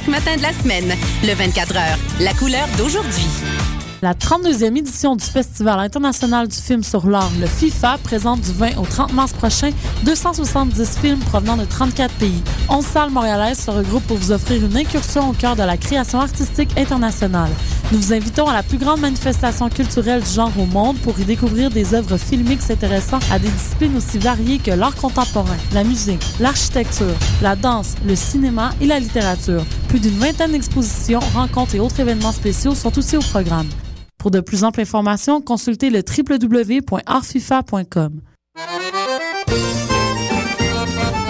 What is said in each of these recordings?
chaque matin de la semaine. Le 24 heures, la couleur d'aujourd'hui. La 32e édition du Festival international du film sur l'art, le FIFA, présente du 20 au 30 mars prochain 270 films provenant de 34 pays. 11 salles montréalaises se regroupent pour vous offrir une incursion au cœur de la création artistique internationale. Nous vous invitons à la plus grande manifestation culturelle du genre au monde pour y découvrir des œuvres filmiques s'intéressant à des disciplines aussi variées que l'art contemporain, la musique, l'architecture, la danse, le cinéma et la littérature. Plus d'une vingtaine d'expositions, rencontres et autres événements spéciaux sont aussi au programme. Pour de plus amples informations, consultez le www.artfifa.com.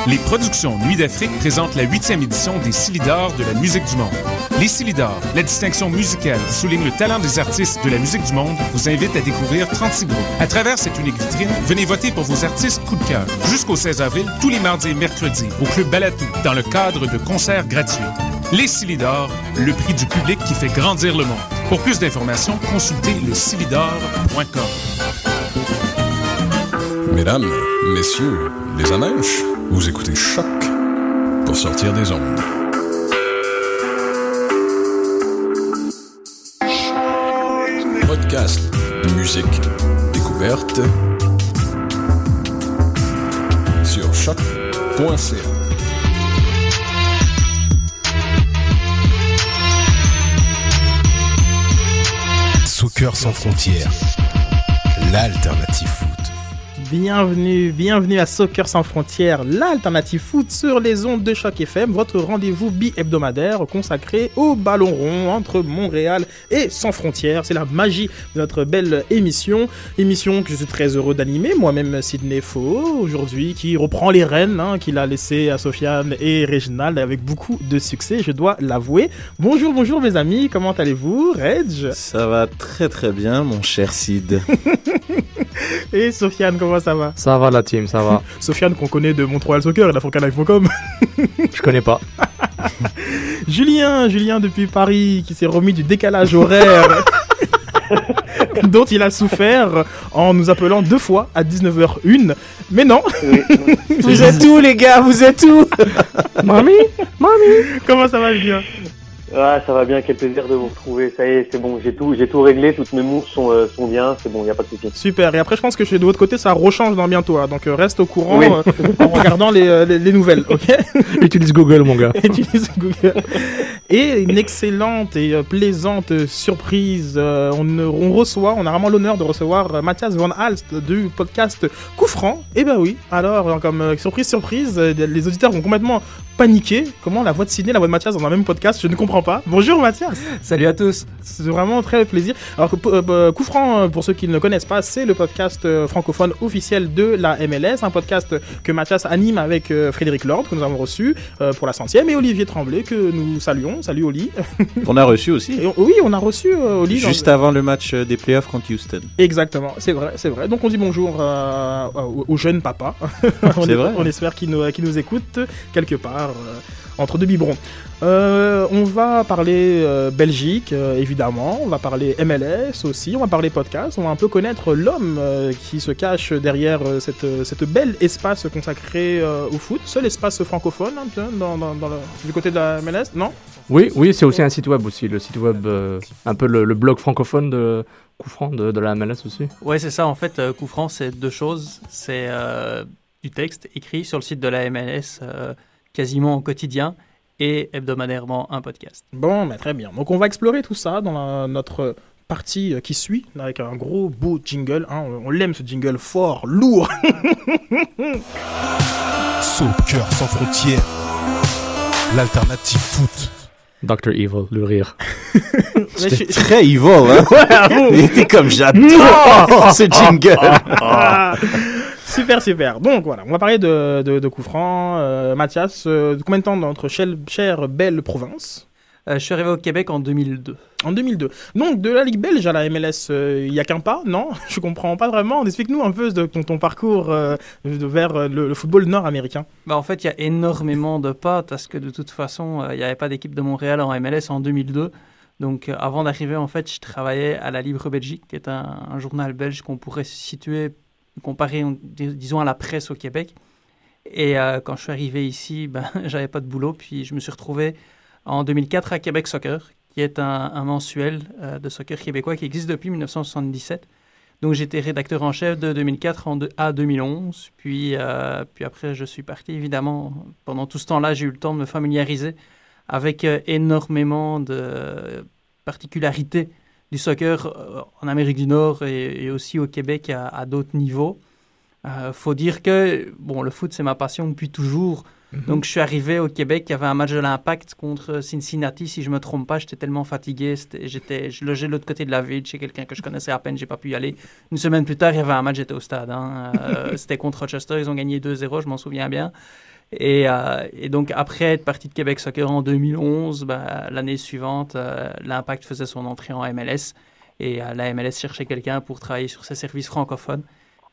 Les productions Nuit d'Afrique présentent la huitième édition des Silidors de la musique du monde. Les Silidors, la distinction musicale qui souligne le talent des artistes de la musique du monde, vous invite à découvrir 36 groupes. À travers cette unique vitrine, venez voter pour vos artistes coup de cœur. Jusqu'au 16 avril, tous les mardis et mercredis, au Club Balatou, dans le cadre de concerts gratuits. Les Silidors, le prix du public qui fait grandir le monde. Pour plus d'informations, consultez le Mesdames, messieurs, les amèches, vous écoutez Choc pour sortir des ondes. Musique, découverte sur choc.ca. Soccer sans frontières, l'alternative. Bienvenue, bienvenue à Soccer sans frontières, l'alternative foot sur les ondes de Choc FM, votre rendez-vous bi-hebdomadaire consacré au ballon rond entre Montréal et sans frontières. C'est la magie de notre belle émission, émission que je suis très heureux d'animer, moi-même Sidney Faux, aujourd'hui, qui reprend les rênes hein, qu'il a laissées à Sofiane et Réginald avec beaucoup de succès, je dois l'avouer. Bonjour, bonjour mes amis, comment allez-vous, Reg? Ça va très très bien, mon cher Sid. Et Sofiane, comment ça va Ça va la team, ça va. Sofiane qu'on connaît de Montreal Soccer et d'Afrocanife.com. Je connais pas. Julien, Julien depuis Paris, qui s'est remis du décalage horaire dont il a souffert en nous appelant deux fois à 19h01. Mais non vous êtes où les gars? Vous êtes où? Mamie Mamie Comment ça va Julien? Ah, ça va bien, quel plaisir de vous retrouver. Ça y est, c'est bon, j'ai tout, j'ai tout réglé, toutes mes sont, euh, sont bien, c'est bon, il n'y a pas de souci. Super, et après je pense que chez de l'autre côté ça rechange dans bientôt, hein. donc euh, reste au courant Oui. euh, en regardant les, euh, les- les nouvelles, ok Utilise Google, mon gars. Utilise Google. Et une excellente et euh, plaisante surprise. euh, on, on reçoit, on a vraiment l'honneur de recevoir euh, Mathias Van Alst du podcast Coup Franc. Et ben oui, alors euh, comme euh, surprise, surprise, euh, les auditeurs vont complètement paniquer. Comment la voix de Sidney et la voix de Mathias dans un même podcast Je ne comprends pas. Bonjour Mathias Salut à tous. c'est vraiment très plaisir. Alors que euh, euh, Coup franc, euh, pour ceux qui ne le connaissent pas, c'est le podcast euh, francophone officiel de la MLS, un podcast que Mathias anime avec euh, Frédéric Lord, que nous avons reçu euh, pour la centième, et Olivier Tremblay, que nous saluons. Salut Oli. On a reçu aussi. Et on- oui, on a reçu euh, Oli. dans- Juste avant le match euh, des playoffs contre Houston. Exactement, c'est vrai, c'est vrai. Donc on dit bonjour euh, au, jeune papa. on, C'est vrai. On espère qu'il nous, qu'il nous écoute quelque part euh, entre deux biberons. Euh, on va parler euh, Belgique, euh, évidemment. On va parler MLS aussi. On va parler podcast. On va un peu connaître l'homme euh, qui se cache derrière euh, cette, euh, cette belle espace consacré euh, au foot. Seul espace francophone un peu, dans, dans- dans le- du côté de la MLS, non? Oui, oui, c'est aussi un site web aussi, le site web, euh, un peu le, le blog francophone de coup franc de, de la MLS aussi. Ouais, c'est ça. En fait, euh, coup franc, c'est deux choses. C'est euh, du texte écrit sur le site de la MLS euh, quasiment au quotidien et hebdomadairement un podcast. Bon, bah, très bien. Donc on va explorer tout ça dans la- notre partie euh, qui suit, avec un gros beau jingle. hein. On, on l'aime ce jingle fort, lourd. Soccer sans frontières, l'alternative foot. Dr. Evil, le rire. C'était très evil, hein Il était comme j'adore ce jingle. Super, super. Donc voilà, on va parler de, de, de coup franc. Euh, Mathias, euh, combien de temps dans notre chère, chère belle province Euh, je suis arrivé au Québec en 2002. En 2002. Donc, de la Ligue belge à la MLS, il y a qu'un pas, non? Je comprends pas vraiment. Explique-nous un peu de ton, ton parcours vers le, le football nord-américain. Bah, en fait, il y a énormément de pas parce que de toute façon, il n'y avait pas d'équipe de Montréal en MLS en 2002. Donc, avant d'arriver, en fait, je travaillais à la Libre Belgique, qui est un, un journal belge qu'on pourrait situer, comparé, on- dis- disons, à la presse au Québec. Et euh, quand je suis arrivé ici, ben, j'avais pas de boulot, puis je me suis retrouvé en 2004 à Québec Soccer, qui est un, un mensuel euh, de soccer québécois qui existe depuis 1977. Donc j'étais rédacteur en chef de 2004 en de- à 2011. Puis, euh, puis après, je suis parti. Évidemment, pendant tout ce temps-là, j'ai eu le temps de me familiariser avec énormément de particularités du soccer euh, en Amérique du Nord et, et aussi au Québec à, à d'autres niveaux. Euh, faut dire que bon, le foot, c'est ma passion depuis toujours. Donc, je suis arrivé au Québec, il y avait un match de l'Impact contre Cincinnati, si je me trompe pas. J'étais tellement fatigué, j'étais, je logeais de l'autre côté de la ville chez quelqu'un que je connaissais à peine, j'ai pas pu y aller. Une semaine plus tard, il y avait un match, j'étais au stade. hein. Euh, c'était contre Rochester, ils ont gagné 2-0, je m'en souviens bien. Et, euh, et donc, après être parti de Québec Soccer en 2011, ben, l'année suivante, euh, l'Impact faisait son entrée en MLS. Et euh, la MLS cherchait quelqu'un pour travailler sur ses services francophones.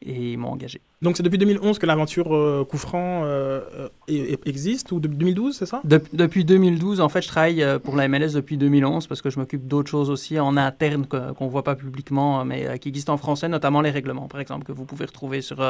Et ils m'ont engagé. Donc c'est depuis 2011 que l'aventure coup franc euh, e- e- existe, ou depuis 2012, c'est ça? Dep- depuis 2012, en fait, je travaille pour la MLS depuis 2011 parce que je m'occupe d'autres choses aussi en interne qu'on ne voit pas publiquement, mais qui existent en français, notamment les règlements, par exemple, que vous pouvez retrouver sur,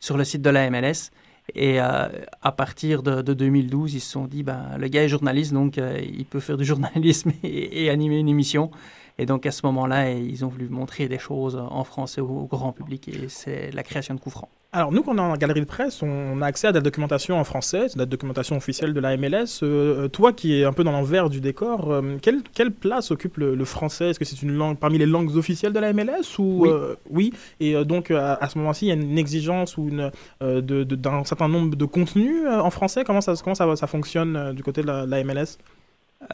sur le site de la MLS. Et euh, à partir de, de 2012, ils se sont dit, ben, le gars est journaliste, donc euh, il peut faire du journalisme et, animer une émission. Et donc à ce moment-là, ils ont voulu montrer des choses en français au, au grand public et c'est la création de francs. Alors nous, quand on est en galerie de presse, on a accès à de la documentation en français, de la documentation officielle de la MLS. Euh, euh, toi qui es un peu dans l'envers du décor, euh, quelle, quelle place occupe le, le français? Est-ce que c'est une langue parmi les langues officielles de la MLS ou Oui. euh, oui? Et donc à, à ce moment-ci, il y a une exigence ou une euh, de- de- d'un certain nombre de contenus en français? Comment ça comment ça, ça fonctionne du côté de la, la MLS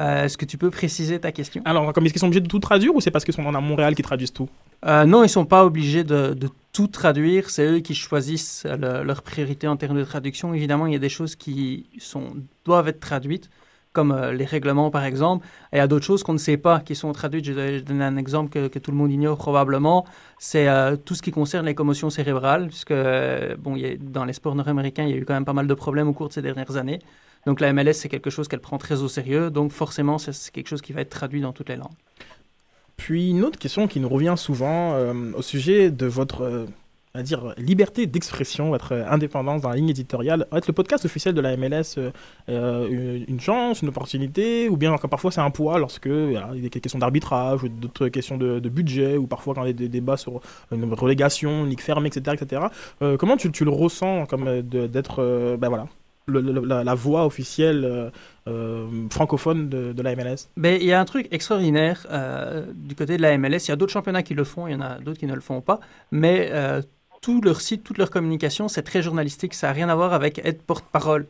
Euh, Est-ce que tu peux préciser ta question? Alors, comme est-ce qu'ils sont obligés de tout traduire ou c'est parce qu'ils sont à Montréal qui traduisent tout? Euh, non, ils sont pas obligés de, de tout traduire. C'est eux qui choisissent le- leur priorité en termes de traduction. Évidemment, il y a des choses qui sont, doivent être traduites, comme euh, les règlements, par exemple. Et il y a d'autres choses qu'on ne sait pas qui sont traduites. Je vais donner un exemple que, que tout le monde ignore probablement. C'est euh, tout ce qui concerne les commotions cérébrales, puisque euh, bon, il y a- dans les sports nord-américains, il y a eu quand même pas mal de problèmes au cours de ces dernières années. Donc la MLS, c'est quelque chose qu'elle prend très au sérieux. Donc forcément, c'est quelque chose qui va être traduit dans toutes les langues. Puis une autre question qui nous revient souvent euh, au sujet de votre euh, on va dire, liberté d'expression, votre euh, indépendance dans la ligne éditoriale. Être le podcast officiel de la MLS euh, euh, une, chance, une opportunité, ou bien encore parfois c'est un poids lorsque il y a des questions d'arbitrage ou d'autres questions de, budget, ou parfois quand il y a des débats sur une relégation, une ligue fermée, etc. etc. Euh, comment tu, tu le ressens comme euh, d'être euh, ben voilà, le- la, voix officielle euh, euh, francophone de, de la MLS Ben, il y a un truc extraordinaire euh, du côté de la MLS. Il y a d'autres championnats qui le font, il y en a d'autres qui ne le font pas. Mais tout leur site, toute leur communication, c'est très journalistique. Ça n'a rien à voir avec être porte-parole.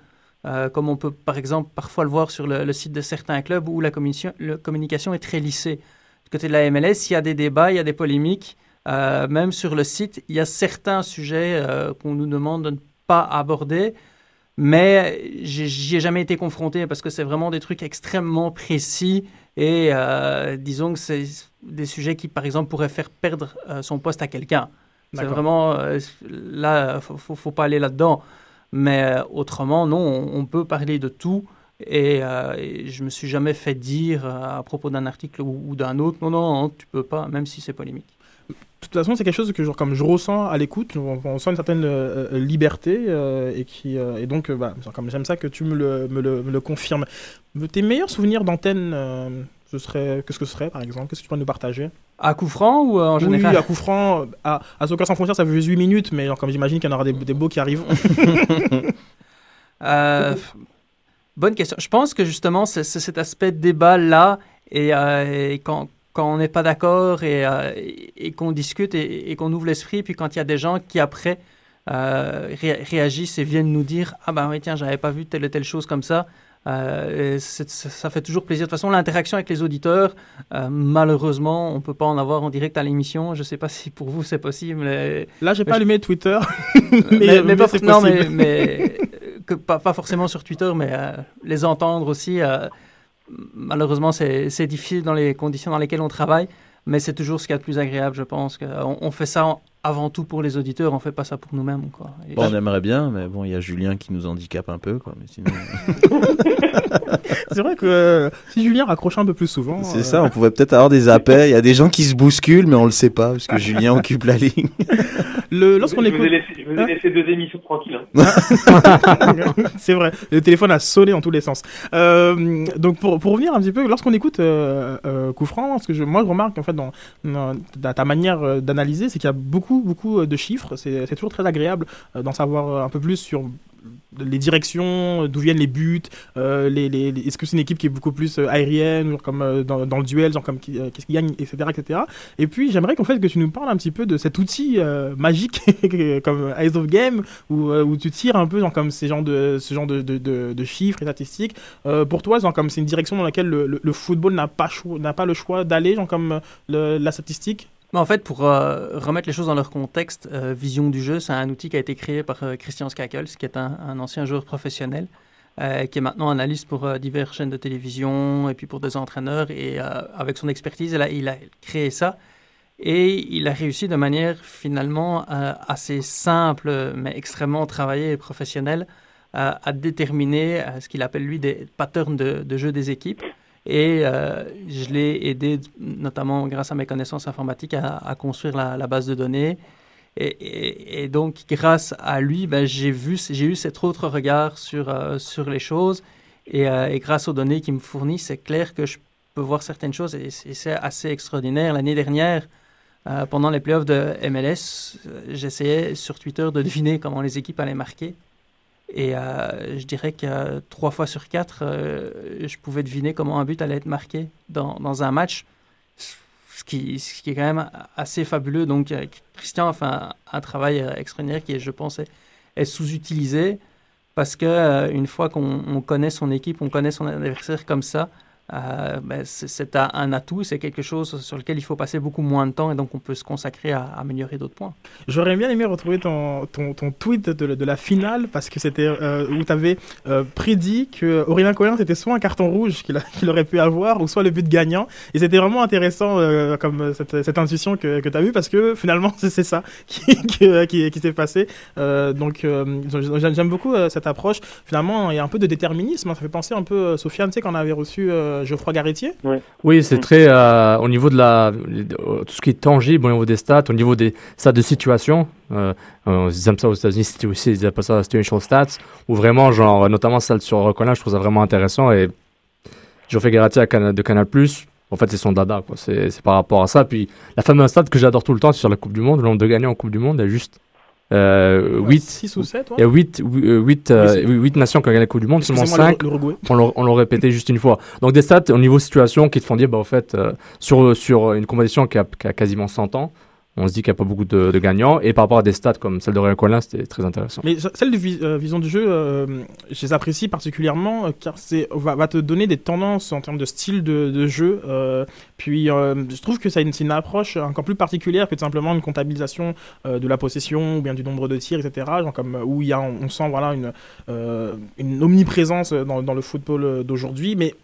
Comme on peut, par exemple, parfois le voir sur le, site de certains clubs où la communication, la communication est très lissée. Du côté de la MLS, il y a des débats, il y a des polémiques. Même sur le site, il y a certains sujets qu'on nous demande de ne pas aborder. Mais j'y ai jamais été confronté parce que c'est vraiment des trucs extrêmement précis et euh, disons que c'est des sujets qui, par exemple, pourraient faire perdre euh, son poste à quelqu'un. C'est vraiment euh, là, faut, faut, faut pas aller là-dedans. Mais autrement, non, on, on peut parler de tout. Et, et je me suis jamais fait dire à propos d'un article ou, ou d'un autre, non, non, non, tu peux pas, même si c'est polémique. De toute façon, c'est quelque chose que genre, comme je ressens à l'écoute, on, on sent une certaine euh, euh, liberté euh, et qui euh, et donc bah, comme j'aime ça que tu me le, me le, me le confirmes. Tes meilleurs souvenirs d'antenne, ce serait qu'est-ce que ce serait par exemple? Qu'est-ce que tu peux nous partager? À coup franc ou en général? Oui, à coup franc, à, à Soccer sans frontières, ça fait juste 8 minutes, mais genre, comme j'imagine qu'il y en aura des, des beaux qui arrivent. Bonne question. Je pense que justement, c'est cet aspect de et, euh, et quand, quand on n'est pas d'accord et, euh, et, et qu'on discute et, et qu'on ouvre l'esprit, puis quand il y a des gens qui après euh, ré- réagissent et viennent nous dire Ah ben oui, tiens, j'avais pas vu telle ou telle chose comme ça. Euh, ça ça fait toujours plaisir. De toute façon, l'interaction avec les auditeurs, euh, malheureusement, on peut pas en avoir en direct à l'émission. Je sais pas si pour vous c'est possible. mais- Là, j'ai pas je- allumé Twitter, mais, mais, mais pas, non, mais, que, pas, pas forcément sur Twitter, mais euh, les entendre aussi. Euh, malheureusement, c'est difficile dans les conditions dans lesquelles on travaille, mais c'est toujours ce qu'il y a de plus agréable, je pense. que on, on fait ça en- avant tout pour les auditeurs, on fait pas ça pour nous-mêmes. quoi. Bon, on aimerait bien, mais bon, il y a Julien qui nous handicape un peu, quoi. Mais sinon, c'est vrai que euh, si Julien raccrochait un peu plus souvent. c'est euh, ça. On pouvait peut-être avoir des appels. Il y a des gens qui se bousculent, mais on le sait pas parce que Julien occupe la ligne. Le, lorsqu'on je, écoute... vous ai laissé, je vous ai Hein laissé deux émissions tranquilles. hein. c'est vrai, le téléphone a sonné dans tous les sens. Euh, donc pour, pour revenir un petit peu, lorsqu'on écoute euh, euh, ce que je, moi je remarque en fait dans, dans- ta manière euh, d'analyser, c'est qu'il y a beaucoup beaucoup euh, de chiffres. C'est c'est toujours très agréable euh, d'en savoir un peu plus sur les directions, euh, d'où viennent les buts, euh, les, les- est-ce que c'est une équipe qui est beaucoup plus euh, aérienne, ou comme dans, dans le duel, genre comme qu'est-ce qui gagne, etc., etc. Et puis j'aimerais qu'en fait que tu nous parles un petit peu de cet outil magique comme Eyes of Game où, où tu tires un peu genre comme ces genres de ce genre de, de, chiffres et statistiques. Pour toi, genre comme c'est une direction dans laquelle le, le- football n'a pas n'a pas le choix d'aller, genre comme la statistique? En fait, pour euh, remettre les choses dans leur contexte, euh, Vision du jeu, c'est un outil qui a été créé par euh, Christian Skakels, qui est un, ancien joueur professionnel, euh, qui est maintenant analyste pour diverses chaînes de télévision et puis pour des entraîneurs. Et avec son expertise, il a, créé ça. Et il a réussi de manière finalement assez simple, mais extrêmement travaillée et professionnelle, à déterminer ce qu'il appelle lui des patterns de jeu des équipes. Et euh, je l'ai aidé, notamment grâce à mes connaissances informatiques, à, construire la, base de données. Et, donc, grâce à lui, ben, j'ai vu, j'ai eu cet autre regard sur, euh, sur les choses. Et, euh, et grâce aux données qu'il me fournit, c'est clair que je peux voir certaines choses. Et c'est assez extraordinaire. L'année dernière, pendant les playoffs de MLS, j'essayais sur Twitter de deviner comment les équipes allaient marquer. Et euh, je dirais que euh, trois fois sur quatre, euh, je pouvais deviner comment un but allait être marqué dans, dans un match, ce qui, ce qui est quand même assez fabuleux. Donc Christian a fait un, travail extraordinaire qui, je pense, est, est sous-utilisé parce que une fois qu'on on connaît son équipe, on connaît son adversaire comme ça, euh, ben, c'est un, atout, c'est quelque chose sur lequel il faut passer beaucoup moins de temps et donc on peut se consacrer à, améliorer d'autres points. J'aurais bien aimé retrouver ton, ton, tweet de, la finale parce que c'était euh, où tu avais prédit que Aurélien Collin c'était soit un carton rouge qu'il aurait pu avoir ou soit le but gagnant. Et c'était vraiment intéressant euh, comme euh, cette, cette intuition que, que tu as eue parce que finalement c'est ça qui, qui, s'est passé. Euh, donc euh, j'aime beaucoup euh, cette approche. Finalement, il y a un peu de déterminisme. hein. Ça fait penser un peu, euh, Sofiane, tu sais, quand on avait reçu euh, Geoffroy Garretier. Oui, c'est très euh, au niveau de la euh, tout ce qui est tangible au niveau des stats, au niveau des stats de situation. Euh, euh, ils aiment ça aux États-Unis, c'était aussi ils appellent ça situational stats, où vraiment genre notamment celle sur Colin, je trouve ça vraiment intéressant et à Cana- de Canal En fait, c'est son dada, quoi. C'est par rapport à ça. Puis la fameuse stat que j'adore tout le temps c'est sur la Coupe du Monde, le nombre de gagnants en Coupe du Monde, a juste euh, 8. six ou sept, ouais. Il y a 8, 8, Oui, c'est- nations qui ont gagné la Coupe du Monde, seulement Excusez-moi, 5 l'Uruguay. on l'a- répété juste une fois. Donc des stats au niveau situation qui te font dire, bah, au fait, euh, sur, sur une compétition qui a, qui a quasiment 100 ans, on se dit qu'il n'y a pas beaucoup de, gagnants. Et par rapport à des stats comme celle de Ryan Collin, c'était très intéressant. Mais ce- celle de euh, Vision du jeu, euh, je les apprécie particulièrement euh, car c'est va, te donner des tendances en termes de style de, jeu. puis je trouve que c'est une approche encore plus particulière que simplement une comptabilisation de la possession ou bien du nombre de tirs, etc. Comme où y a, on, sent voilà une une omniprésence dans, dans le football d'aujourd'hui, mais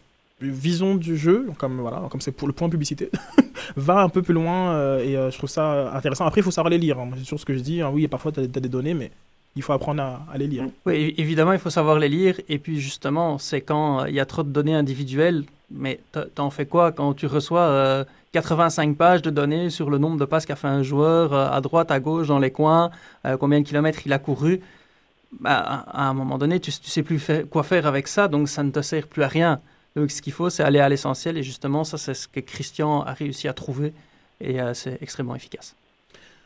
vision du jeu, comme voilà, comme c'est pour le point publicité, va un peu plus loin euh, et euh, je trouve ça intéressant. Après, il faut savoir les lire. hein. C'est toujours ce que je dis. hein. Oui, parfois, tu as, des données, mais il faut apprendre à, les lire. Oui, évidemment, il faut savoir les lire. Et puis, justement, c'est quand euh, il y a trop de données individuelles. Mais t'en fais quoi quand tu reçois euh, 85 pages de données sur le nombre de passes qu'a fait un joueur euh, à droite, à gauche, dans les coins, euh, combien de kilomètres il a couru? Bah, à un moment donné, tu ne sais plus quoi faire avec ça, donc ça ne te sert plus à rien. Donc, ce qu'il faut, c'est aller à l'essentiel. Et justement, ça, c'est ce que Christian a réussi à trouver. Et euh, c'est extrêmement efficace.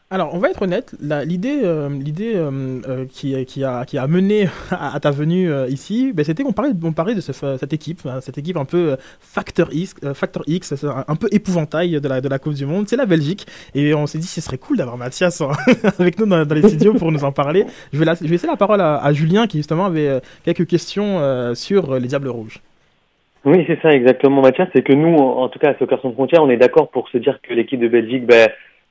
Alors, on va être honnête, l'idée euh, l'idée euh, qui, a, qui a mené à, ta venue ici, ben, c'était qu'on parlait, on parlait de ce- cette équipe, hein, cette équipe un peu Factor X, Factor X un, peu épouvantail de la, de la Coupe du Monde, c'est la Belgique. Et on s'est dit, ce serait cool d'avoir Mathias en- avec nous dans, les studios pour nous en parler. Je vais, la- je vais laisser la parole à, Julien qui justement avait quelques questions sur les Diables Rouges. Oui, c'est ça exactement, Mathias. C'est que nous, en tout cas à Soccer sans frontières, on est d'accord pour se dire que l'équipe de Belgique, ben,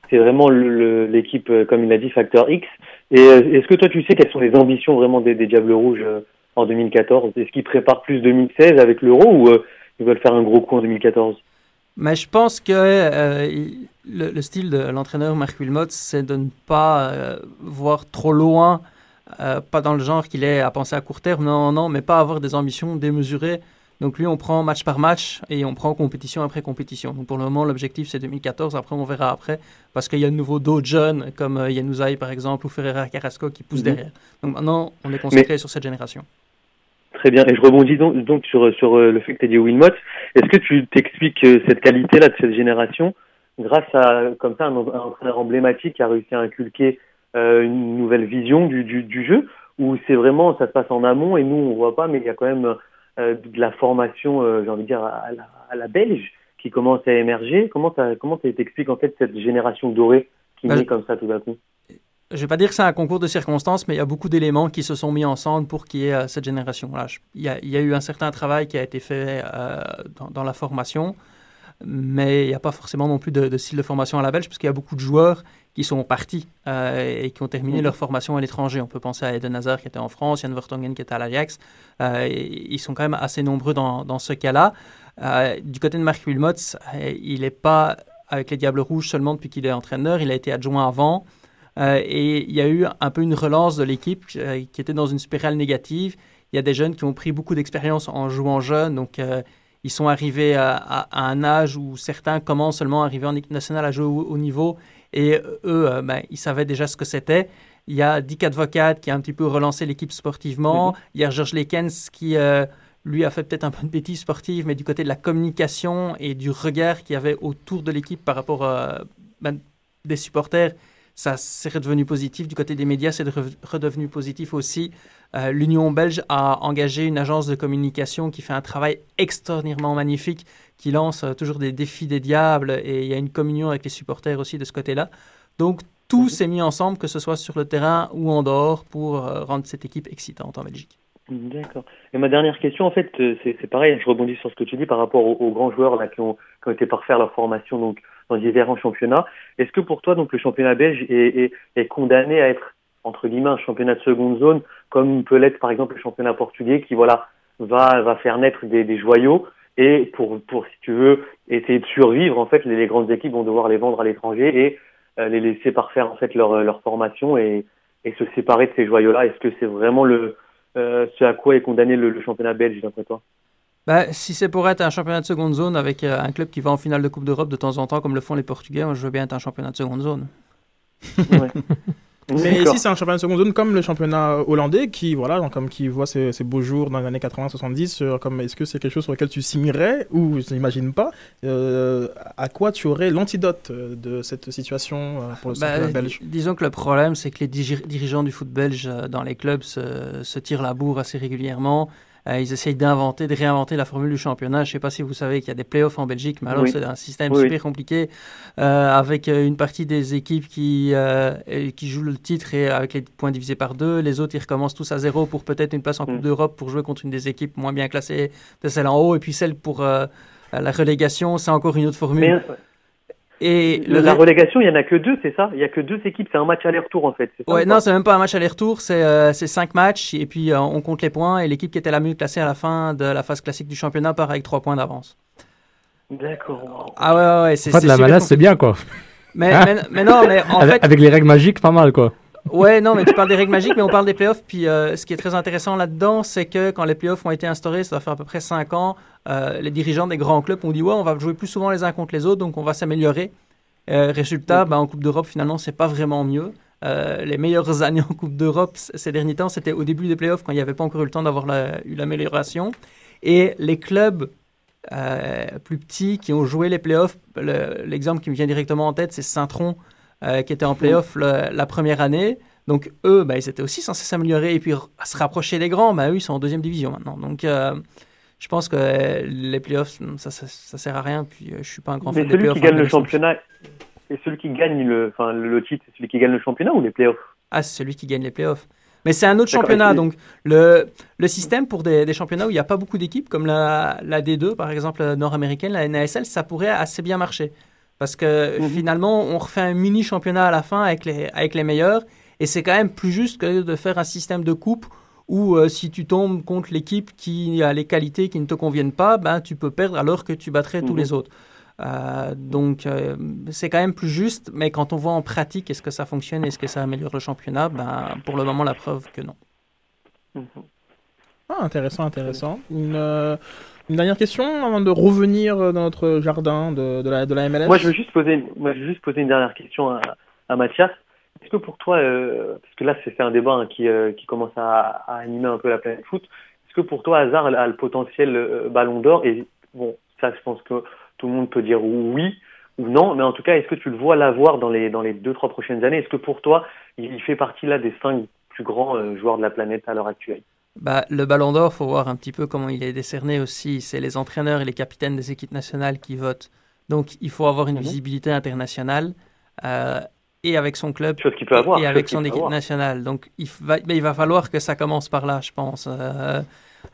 c'est vraiment l'équipe, euh, comme il a dit, Facteur X. Et euh, est-ce que toi, tu sais quelles sont les ambitions vraiment des, Diables Rouges euh, en 2014 Est-ce qu'ils préparent plus 2016 avec l'Euro ou ils veulent faire un gros coup en 2014 Mais je pense que le, le style de l'entraîneur Marc Wilmot, c'est de ne pas voir trop loin, pas dans le genre qu'il est à penser à court terme, non, non, mais pas avoir des ambitions démesurées Donc lui, on prend match par match et on prend compétition après compétition. Donc pour le moment, l'objectif c'est 2014. Après, on verra après parce qu'il y a de nouveau d'autres jeunes comme euh, Yanouzaï par exemple ou Ferreira Carrasco qui poussent Mhm. derrière. Donc maintenant, on est concentré sur cette génération. Très bien. Et je rebondis donc, donc sur, sur euh, le fait que tu as dit Wilmot. Est-ce que tu t'expliques euh, cette qualité-là de cette génération grâce à comme ça un, un entraîneur emblématique qui a réussi à inculquer euh, une nouvelle vision du, du, du jeu? Ou c'est vraiment ça se passe en amont et nous on voit pas mais il y a quand même de la formation euh, j'ai envie de dire à la, à la belge qui commence à émerger. Comment t'as- comment tu t'expliques en fait cette génération dorée qui Bah, naît comme ça tout d'un coup? Je vais pas dire que c'est un concours de circonstances, mais il y a beaucoup d'éléments qui se sont mis ensemble pour qu'il y ait euh, cette génération. Là, je- il, y a, il y a eu un certain travail qui a été fait euh, dans, dans la formation, mais il n'y a pas forcément non plus de, de style de formation à la belge, parce qu'il y a beaucoup de joueurs qui sont partis euh, et qui ont terminé leur formation à l'étranger. On peut penser à Eden Hazard qui était en France, Jan Vertonghen qui était à l'Ajax. Euh, ils sont quand même assez nombreux dans, dans ce cas-là. Euh, du côté de Marc Wilmots, il n'est pas avec les Diables Rouges seulement depuis qu'il est entraîneur, il a été adjoint avant. Et il y a eu un peu une relance de l'équipe qui était dans une spirale négative. Il y a des jeunes qui ont pris beaucoup d'expérience en jouant jeune, donc ils sont arrivés à, à- à un âge où certains commencent seulement à arriver en équipe nationale à jouer au niveau, et eux, euh, ben, ils savaient déjà ce que c'était. Il y a Dick Advocat qui a un petit peu relancé l'équipe sportivement. Il y a Georges Lekens qui, euh, lui, a fait peut-être un peu de bêtises sportives, mais du côté de la communication et du regard qu'il y avait autour de l'équipe par rapport euh, ben, des supporters, ça c'est redevenu positif. Du côté des médias, c'est re- redevenu positif aussi. Euh, L'Union belge a engagé une agence de communication qui fait un travail extraordinairement magnifique, qui lance euh, toujours des défis des diables et il y a une communion avec les supporters aussi de ce côté-là. Donc tout s'est mis ensemble, que ce soit sur le terrain ou en dehors, pour euh, rendre cette équipe excitante en Belgique. D'accord. Et ma dernière question, en fait, euh, c'est c'est pareil, je rebondis sur ce que tu dis par rapport aux, aux grands joueurs là, qui, ont, qui ont été parfaire leur formation donc, dans différents championnats. Est-ce que pour toi, donc, le championnat belge est, est, est condamné à être, entre guillemets, un championnat de seconde zone, comme peut l'être, par exemple, le championnat portugais, qui, voilà, va, va faire naître des, des joyaux et pour, pour, si tu veux, essayer de survivre, en fait, les, les grandes équipes vont devoir les vendre à l'étranger et euh, les laisser parfaire, en fait, leur, leur formation et, et se séparer de ces joyaux-là. Est-ce que c'est vraiment le, euh, ce à quoi est condamné le, le championnat belge, d'après toi? Bah, si c'est pour être un championnat de seconde zone avec euh, un club qui va en finale de Coupe d'Europe de temps en temps, comme le font les Portugais, moi, je veux bien être un championnat de seconde zone. Mais ici, c'est un championnat de seconde zone comme le championnat hollandais qui, voilà, donc, comme qui voit ses, ses beaux jours dans les années 80-70. euh, Comme est-ce que c'est quelque chose sur lequel tu signerais ou je n'imagine pas euh, À quoi tu aurais l'antidote euh, de cette situation pour le Bah, championnat belge? dis- Disons que le problème, c'est que les dirigeants du foot belge dans les clubs se, se tirent la bourre assez régulièrement. Euh, ils essayent d'inventer, de réinventer la formule du championnat. Je ne sais pas si vous savez qu'il y a des playoffs en Belgique, mais alors Oui. c'est un système Oui, super compliqué euh, avec euh, une partie des équipes qui, euh, qui jouent le titre et avec les points divisés par deux. Les autres, ils recommencent tous à zéro pour peut-être une place en Coupe Mm. d'Europe pour jouer contre une des équipes moins bien classées de celle en haut. Et puis celle pour euh, la relégation, c'est encore une autre formule. Mais, et le- La re- relégation, il y en a que deux, c'est ça? Il y a que deux équipes, c'est un match aller-retour en fait. ça Ouais, ou non, pas c'est même pas un match aller-retour, c'est euh, cinq matchs et puis euh, on compte les points et l'équipe qui était la mieux classée à la fin de la phase classique du championnat part avec trois points d'avance. D'accord. Ah ouais, ouais, ouais, c'est En fait, c'est la malaise, c'est bien, quoi. Mais, Hein? mais, mais non, mais en avec, fait, avec les règles magiques, pas mal, quoi. ouais, non, mais tu parles des règles magiques, mais on parle des playoffs. Puis euh, ce qui est très intéressant là-dedans, c'est que quand les playoffs ont été instaurés, ça va faire à peu près cinq ans, euh, les dirigeants des grands clubs ont dit ouais, on va jouer plus souvent les uns contre les autres, donc on va s'améliorer. Euh, résultat, ben, en Coupe d'Europe, finalement, c'est pas vraiment mieux. Euh, les meilleures années en Coupe d'Europe ces derniers temps, c'était au début des playoffs quand il n'y avait pas encore eu le temps d'avoir la- eu l'amélioration. Et les clubs plus petits qui ont joué les playoffs, le- l'exemple qui me vient directement en tête, c'est Saint-Tron qui était en playoff le- la première année. Donc eux, ben, ils étaient aussi censés s'améliorer et puis r- se rapprocher des grands. Ben, eux, ils sont en deuxième division maintenant. Donc je pense que euh, les playoffs, ça, ça, ça sert à rien. Puis euh, je suis pas un grand Mais fan des celui playoffs. qui gagne le championnat, et celui qui gagne le, enfin, le, titre, c'est celui qui gagne le championnat ou les playoffs? Ah, c'est celui qui gagne les playoffs. Mais c'est un autre championnat. Donc, le, le système pour des, des championnats où il n'y a pas beaucoup d'équipes, comme la, la D2, par exemple, la nord-américaine, la NASL, ça pourrait assez bien marcher. Parce que Mhm. finalement, on refait un mini championnat à la fin avec les, avec les meilleurs. Et c'est quand même plus juste que de faire un système de coupe où euh, si tu tombes contre l'équipe qui a les qualités qui ne te conviennent pas, ben, tu peux perdre alors que tu battrais tous Mhm. les autres. Euh, donc, euh, c'est quand même plus juste, mais quand on voit en pratique, est-ce que ça fonctionne, est-ce que ça améliore le championnat ben, Pour le moment, la preuve que non. Ah, intéressant, intéressant. Une, euh, Une dernière question avant de revenir dans notre jardin de, de la, de la MLS Moi, je veux juste poser, une- moi, je veux juste poser une dernière question à, à Mathias. Est-ce que pour toi, euh, parce que là, c'est un débat hein, qui, euh, qui commence à, à animer un peu la planète foot, est-ce que pour toi, Hazard a le potentiel euh, ballon d'or? Et bon, ça, je pense que tout le monde peut dire oui ou non, mais en tout cas, est-ce que tu le vois l'avoir dans les, dans les deux, trois prochaines années? Est-ce que pour toi, il, fait partie là des cinq plus grands joueurs de la planète à l'heure actuelle? Bah, le Ballon d'Or, faut voir un petit peu comment il est décerné aussi. C'est les entraîneurs et les capitaines des équipes nationales qui votent. Donc, il faut avoir une Mhm. visibilité internationale euh, et avec son club Chose qu'il peut avoir, et avec son équipe avoir. nationale. Donc, il va, mais il va falloir que ça commence par là, je pense. Euh,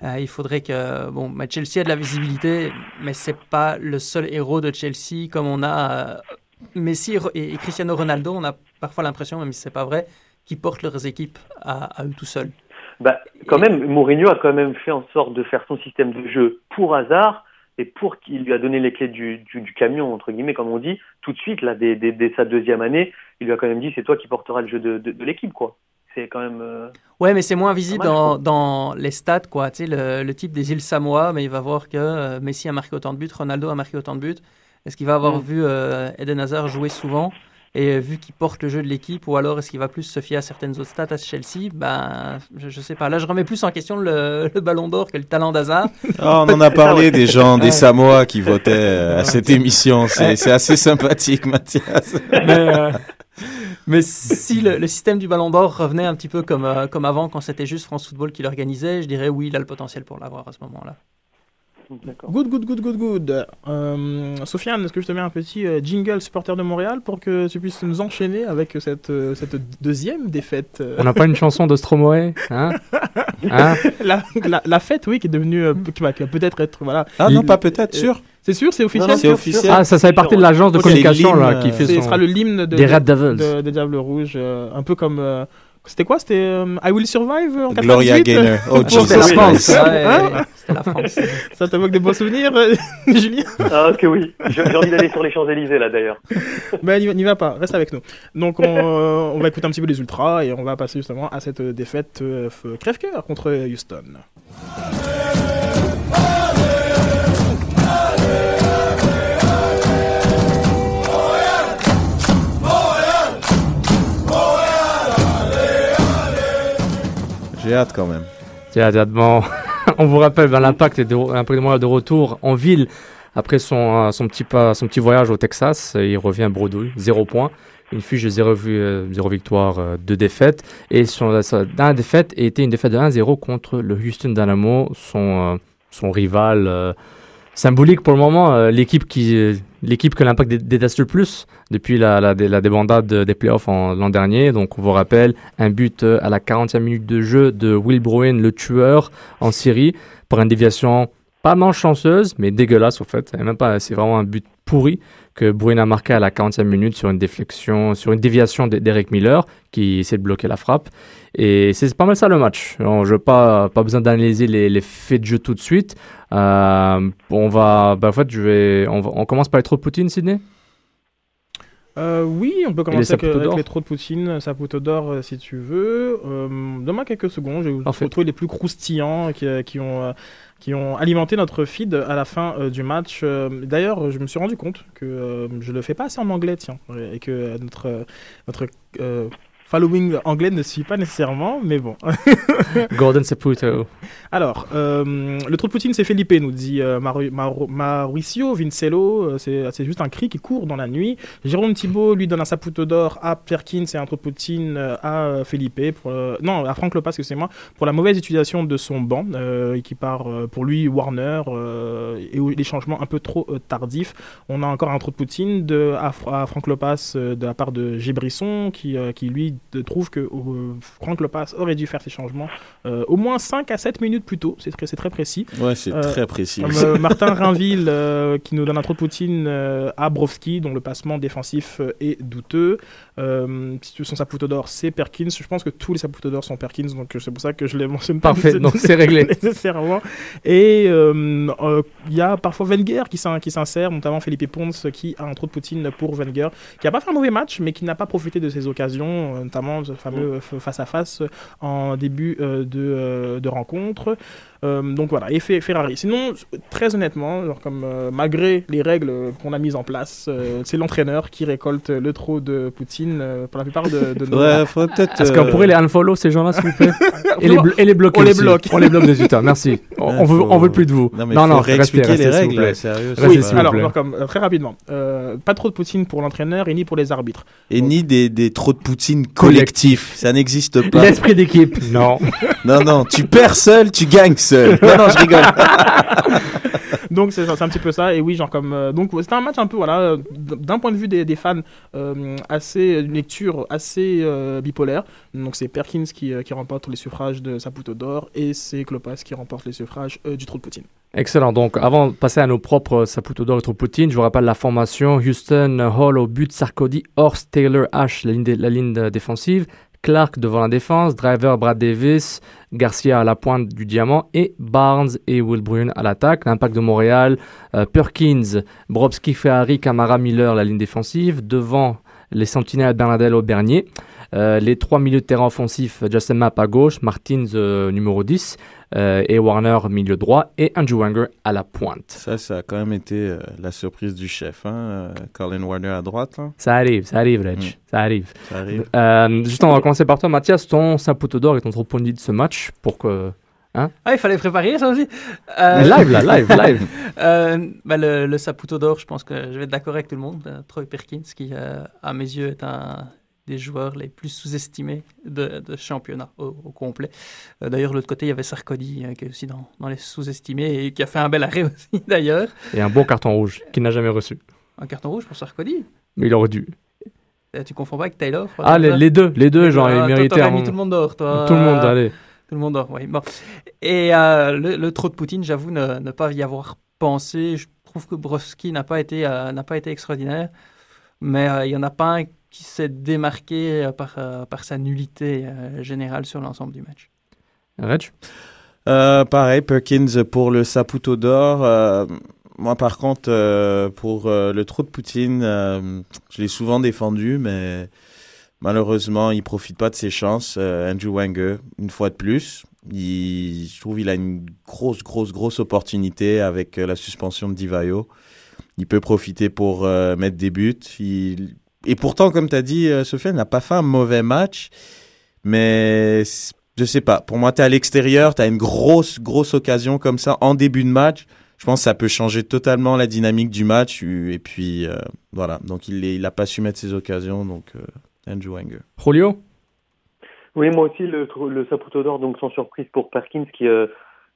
euh, il faudrait que bon, Chelsea a de la visibilité, mais c'est pas le seul héros de Chelsea comme on a euh, Messi et et Cristiano Ronaldo. On a parfois l'impression, même si c'est pas vrai, qu'ils portent leurs équipes à, à eux tout seuls. Bah, quand même, Mourinho a quand même fait en sorte de faire son système de jeu pour hasard et pour qu'il lui a donné les clés du, du, du camion, entre guillemets, comme on dit, tout de suite, là, dès, dès, dès sa deuxième année, il lui a quand même dit c'est toi qui porteras le jeu de, de, de l'équipe, quoi. C'est quand même. euh, Ouais, mais c'est moins visible dans, dans les stats, quoi. Tu sais, le, le type des îles Samoa, mais il va voir que euh, Messi a marqué autant de buts, Ronaldo a marqué autant de buts. Est-ce qu'il va avoir Mm. vu euh, Eden Hazard jouer souvent? Et euh, vu qu'il porte le jeu de l'équipe, ou alors est-ce qu'il va plus se fier à certaines autres stats à Chelsea? Ben, je, je sais pas. Là, je remets plus en question le, le ballon d'or que le talent d'Hazard. Ah, on en a parlé des gens des Samoa qui votaient euh, à cette émission. C'est c'est assez sympathique, Mathias. mais, euh, mais si le, le système du ballon d'or revenait un petit peu comme, euh, comme avant, quand c'était juste France Football qui l'organisait, je dirais oui, il a le potentiel pour l'avoir à ce moment-là. D'accord. Good, good, good, good, good. Euh, Sofiane, est-ce que je te mets un petit euh, jingle supporter de Montréal pour que tu puisses nous enchaîner avec cette, euh, cette deuxième défaite euh, On n'a pas une chanson de Stromae hein Hein la, la, la fête, oui, qui est devenue, qui va peut-être être, voilà. Ah non, Il- pas peut-être, sûr. C'est sûr, c'est officiel. C'est officiel. Ah, ça, ça fait partie de l'agence de communication là, qui fait Ce son... sera le hymne de, des de- Red Devils. de- des Diables Rouges, euh, un peu comme. euh, c'était quoi? C'était euh, I Will Survive en Gloria 98 Gaynor. Oh, Ah, C'était la France. Ouais, Hein? C'était la France. Ça t'évoque des beaux souvenirs, euh, Julien? Ah, ok, oui. J'ai envie d'aller sur les Champs-Élysées, là, d'ailleurs. Ben, n'y va- n'y va pas, reste avec nous. Donc, on, euh, on va écouter un petit peu les Ultras et on va passer justement à cette défaite euh, crève-cœur contre Houston. J'ai hâte quand même. Tiens, immédiatement, on vous rappelle ben, l'impact de, de de retour en ville après son, euh, son, petit pas, son petit voyage au Texas. Il revient bredouille, 0 points. Une fiche de 0, victoire, 2 défaites. Et son, dernière défaite était une défaite de 1-0 contre le Houston Dynamo, son, euh, son rival euh, symbolique pour le moment, euh, l'équipe qui euh, l'équipe que l'impact dé- déteste le plus depuis la, débandade des playoffs l'an dernier. Donc on vous rappelle un but euh, à la 40e minute de jeu de Will Bruin, le tueur en Syrie, pour une déviation pas malchanceuse, mais dégueulasse au fait. Même pas, c'est vraiment un but pourri que Bruin a marqué à la 40e minute sur une déflexion, sur une déviation d'E- d'Eric Miller qui essaie de bloquer la frappe. Et c'est pas mal ça le match. Alors, je n'ai pas, pas besoin d'analyser les, les faits de jeu tout de suite. Euh, on va, bah, en fait, je vais, on, va- on commence par les trop Poutine, Sydney. Euh, oui, on peut commencer avec, avec les trous de Poutine, Saputo d'or euh, si tu veux. Euh, Donne-moi quelques secondes, je vais vous retrouver les plus croustillants qui, euh, qui ont, euh, qui ont alimenté notre feed à la fin euh, du match. Euh, D'ailleurs, je me suis rendu compte que euh, je le fais pas assez en anglais, tiens, et que notre, notre following anglais ne suit pas nécessairement, mais bon. Gordon Saputo. Alors, euh, le trou de Poutine, c'est Felipe, nous dit euh, Maru- Maru- Mauricio Vincello. Euh, C'est c'est juste un cri qui court dans la nuit. Jérôme Thibault, lui, donne un saputo d'or à Perkins et un trou de Poutine à Felipe. Pour, non, à Franck Lopas, excusez-moi, pour la mauvaise utilisation de son banc, qui part pour lui Warner et les changements un peu trop tardifs. On a encore un trou de Poutine de, à, Fra- à Franck Lopas de la part de Gébrisson, qui, qui lui trouve que euh, Franck Lopas aurait dû faire ses changements euh, au moins 5 à 7 minutes plus tôt. C'est très, c'est très précis. Ouais, c'est Euh, très précis. Comme, euh, Martin Rainville euh, qui nous donne un trop de Poutine euh, à Brovski, dont le passement défensif euh, est douteux. Euh, si tu son saputo d'or, c'est Perkins. Je pense que tous les saputo d'or sont Perkins, donc c'est pour ça que je les mentionne pas. Parfait, donc c'est réglé. Nécessairement. Et euh, euh, il y a parfois Wenger qui s'in- qui s'insère, notamment Felipe Pons qui a un trop de Poutine pour Wenger, qui a pas fait un mauvais match, mais qui n'a pas profité de ses occasions, notamment ce fameux face-à-face en début de, de rencontre. donc voilà, et Ferrari. Sinon, très honnêtement, genre comme, malgré les règles qu'on a mises en place, c'est l'entraîneur qui récolte le trop de Poutine pour la plupart de, de nos... Ouais. Est-ce qu'on pourrait les unfollow ces gens-là, s'il vous plaît? Et, les et les bloquer On les bloque. On les bloque des Utah, merci. On, on, veut, on veut plus de vous. Non, mais non, faut non, restez, les vous règles, plaît. sérieux, Restez, Oui, vous alors, alors, comme, euh, très rapidement, euh, pas trop de Poutine pour l'entraîneur et ni pour les arbitres. Et ni des, des trop de Poutine collectifs. Ça n'existe pas. L'esprit d'équipe, non. Non, non, tu perds seul, tu gagnes seul. Non, non, je rigole. donc c'est un petit peu ça. Et oui genre comme euh, donc c'était un match un peu voilà euh, d'un point de vue des, fans euh, assez une lecture assez euh, bipolaire. Donc c'est Perkins qui, qui remporte les suffrages de Saputo d'or et c'est Klopas qui remporte les suffrages du trou Poutine. Excellent. Donc, avant de passer à nos propres Saputo d'or et trop Poutine, je vous rappelle la formation. Houston, Hall au but, Sarkodie, Horst, Taylor, H, la ligne, la ligne défensive, Clark devant la défense, Driver, Brad Davis, Garcia à la pointe du diamant et Barnes et Will à l'attaque. L'impact de Montréal, euh, Perkins, Brobski, Ferrari, Camara, Miller, la ligne défensive. Devant les sentinelles, Bernardello, Bernier. Euh, les trois milieux de terrain offensifs, Justin Mapp à gauche, Martins euh, numéro 10 euh, et Warner milieu droit et Andrew Wanger à la pointe. Ça, ça a quand même été euh, la surprise du chef, hein. Colin Warner à droite, là. Ça arrive, ça arrive, Reg, Mm. ça arrive. Ça arrive. Euh, juste, on va commencer par toi, Mathias. Ton Saputo d'or et ton trop de ce match pour que. Hein? Ah, il fallait préparer ça aussi. Euh, Mais live, là, live, live. euh, bah, le, le Saputo d'or, je pense que je vais être d'accord avec tout le monde. Troy Perkins, qui, euh, à mes yeux, est un des joueurs les plus sous-estimés de, championnat au, au complet. Euh, d'ailleurs, de l'autre côté, il y avait Sarkozy, euh, qui est aussi dans, dans les sous-estimés et qui a fait un bel arrêt aussi, d'ailleurs. Et un bon carton rouge qu'il n'a jamais reçu. Un carton rouge pour Sarkozy. Mais il aurait dû. Euh, tu confonds pas avec Taylor Ah, les, les deux, les deux, genre, ils toi, méritaient t'aurais un mis tout le monde dehors, toi. Tout le monde, allez. Tout le monde dehors, oui. Bon. Et euh, le, le trop de Poutine, j'avoue ne, ne pas y avoir pensé. Je trouve que Broski n'a pas été n'a pas été extraordinaire, mais il y en a pas un qui s'est démarqué euh, par, euh, par sa nullité euh, générale sur l'ensemble du match. Reg? Pareil, Perkins pour le Saputo d'or. Moi, par contre, pour le trou de Poutine, je l'ai souvent défendu, mais malheureusement, il profite pas de ses chances. Andrew Wenger, une fois de plus, il, trouve qu'il a une grosse, grosse, grosse opportunité avec la suspension de Divayo. Il peut profiter pour mettre des buts. Et pourtant, comme tu as dit, euh, Sofiane n'a pas fait un mauvais match, mais je sais pas. Pour moi, tu es à l'extérieur, tu as une grosse, grosse occasion comme ça en début de match. Je pense que ça peut changer totalement la dynamique du match. Et puis, euh, voilà. Donc, il n'a pas su mettre ses occasions. Donc, euh, Andrew Wenger. Julio? Oui, moi aussi, le, le Saputo d'or, donc sans surprise pour Perkins, qui, euh,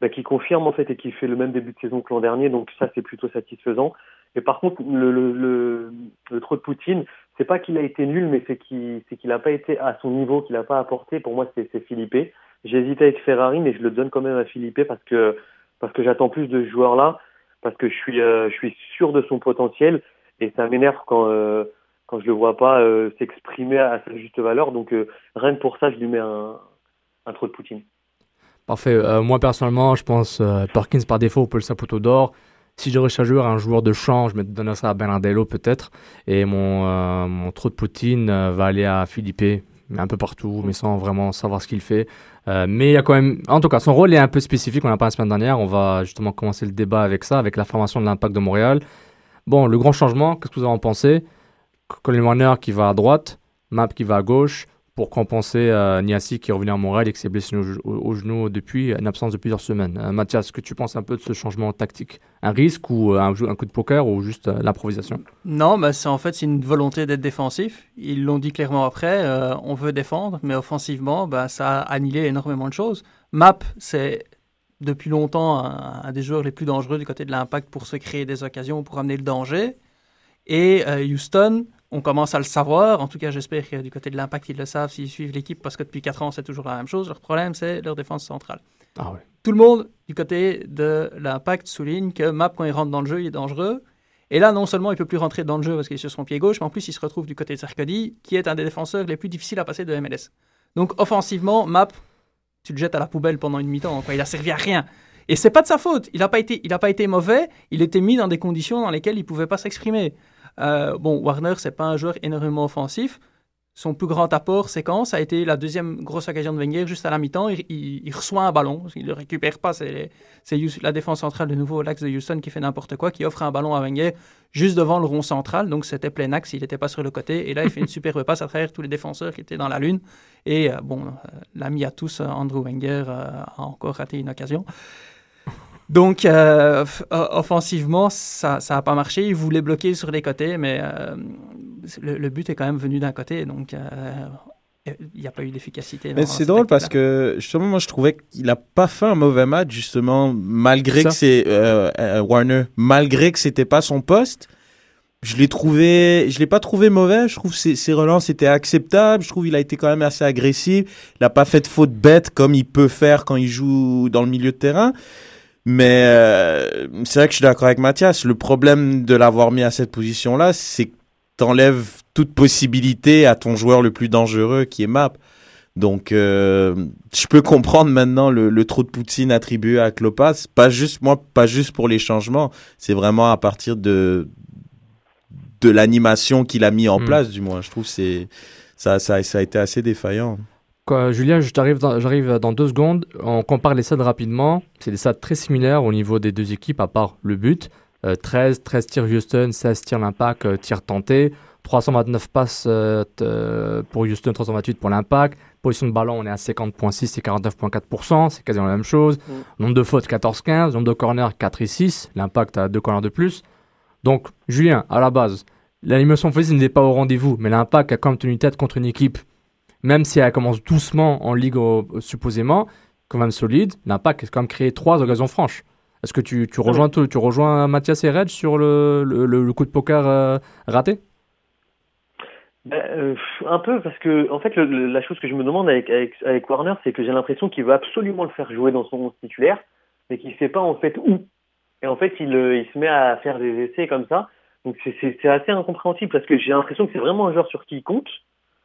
bah, qui confirme en fait et qui fait le même début de saison que l'an dernier, donc ça c'est plutôt satisfaisant. Et par contre, le, le, le, le trop de Poutine, c'est pas qu'il a été nul, mais c'est qu'il c'est n'a pas été à son niveau, qu'il n'a pas apporté. Pour moi, c'est Philippe. Hésité avec Ferrari, mais je le donne quand même à Philippe parce que parce que j'attends plus de ce joueur-là, parce que je suis euh, je suis sûr de son potentiel et ça m'énerve quand euh, quand je le vois pas euh, s'exprimer à sa juste valeur. Donc euh, rien que pour ça, je lui mets un un trop de Poutine. Parfait. Moi, personnellement, je pense Perkins par défaut pour le Saputo d'or. Si j'aurais choisi un joueur de champ, je me donnerais ça à Bernardello peut-être. Et mon, euh, mon trou de Poutine euh, va aller à Philippe, un peu partout, mais sans vraiment savoir ce qu'il fait. Euh, mais il y a quand même, en tout cas, son rôle est un peu spécifique. On l'a pas la semaine dernière. On va justement commencer le débat avec ça, avec la formation de l'impact de Montréal. Bon, le grand changement, qu'est-ce que vous en pensez? Colin Warner qui va à droite, Map qui va à gauche, pour compenser euh, Niassi qui est revenu à Montréal et qui s'est blessé au, genou depuis une absence de plusieurs semaines. Euh, Mathias, est-ce que tu penses un peu de ce changement tactique? Un risque ou euh, un, coup de poker ou juste euh, l'improvisation? Non, mais c'est en fait c'est une volonté d'être défensif. Ils l'ont dit clairement après. euh, on veut défendre, mais offensivement, bah, ça a annihilé énormément de choses. Map, c'est depuis longtemps un, un des joueurs les plus dangereux du côté de l'impact pour se créer des occasions, pour amener le danger. Et euh, Houston, on commence à le savoir. En tout cas, j'espère que du côté de l'impact, ils le savent s'ils suivent l'équipe, parce que depuis 4 ans, c'est toujours la même chose. Leur problème, c'est leur défense centrale. Ah ouais. Tout le monde du côté de l'impact souligne que Map, quand il rentre dans le jeu, il est dangereux. Et là, non seulement il peut plus rentrer dans le jeu parce qu'il est sur son pied gauche, mais en plus, il se retrouve du côté de Sarkozy, qui est un des défenseurs les plus difficiles à passer de MLS. Donc, offensivement, Map, tu le jettes à la poubelle pendant une mi-temps. quoi. Il a servi à rien. Et c'est pas de sa faute. Il n'a pas été, il a pas été mauvais. Il était mis dans des conditions dans lesquelles il pouvait pas s'exprimer. Euh, bon, Warner, c'est pas un joueur énormément offensif. son plus grand apport séquence a été la deuxième grosse occasion de Wenger, juste à la mi-temps. Il, il- il reçoit un ballon, il ne le récupère pas. C'est c'est la défense centrale de nouveau, l'axe de Houston, qui fait n'importe quoi, qui offre un ballon à Wenger juste devant le rond central. Donc c'était plein axe, il n'était pas sur le côté. Et là, il fait une superbe passe à travers tous les défenseurs qui étaient dans la lune. Et euh, bon, euh, l'ami à tous, Andrew Wenger, a encore raté une occasion. Donc, euh, offensivement, ça n'a pas marché. Il voulait bloquer sur les côtés, mais euh, le, le but est quand même venu d'un côté. Donc, euh, il n'y a pas eu d'efficacité. Mais c'est drôle parce que justement, moi je trouvais qu'il a pas fait un mauvais match, justement, malgré Ça. que c'est euh, euh, Warner, malgré que c'était pas son poste. Je l'ai trouvé, je l'ai pas trouvé mauvais. Je trouve que ses, ses relances étaient acceptables. Je trouve qu'il a été quand même assez agressif. Il a pas fait de faute bête comme il peut faire quand il joue dans le milieu de terrain. Mais euh, c'est vrai que je suis d'accord avec Mathias. Le problème de l'avoir mis à cette position-là, c'est que t'enlèves toute possibilité à ton joueur le plus dangereux qui est Map. Donc, euh, je peux comprendre maintenant le, le trop de Poutine attribué à Klopas. Pas juste, moi, pas juste pour les changements. C'est vraiment à partir de, de l'animation qu'il a mis en Hmm. place, du moins. Je trouve que c'est, ça, ça, ça a été assez défaillant. Julien, dans- j'arrive dans deux secondes. On compare les stats rapidement. C'est des stats très similaires au niveau des deux équipes, à part le but. Euh, 13, 13 tirs Houston, 16 tirs l'Impact, euh, tirs tentés. 329 passes euh, euh, pour Houston, 328 pour l'Impact. Position de ballon, on est à 50,6 et 49,4%. C'est quasiment la même chose. Nombre de fautes, 14-15. Nombre de corners, 4 et 6. L'Impact a deux corners de plus. Donc, Julien, à la base, l'animation offensive n'est pas au rendez-vous, mais l'Impact a quand même tenu tête contre une équipe même si elle commence doucement en ligue supposément, quand même solide, l'Impact a quand même créé trois occasions franches. Est-ce que tu, tu rejoins, tu, tu rejoins Mathias et Reg sur le, le, coup de poker euh, raté? Ben, euh, un peu parce que en fait le- le- la chose que je me demande avec avec, avec Warner c'est que j'ai l'impression qu'il veut absolument le faire jouer dans son 11 titulaire mais qu'il sait pas en fait où. Et en fait il, euh, il se met à faire des essais comme ça. Donc c'est assez incompréhensible parce que j'ai l'impression que c'est vraiment un joueur sur qui il compte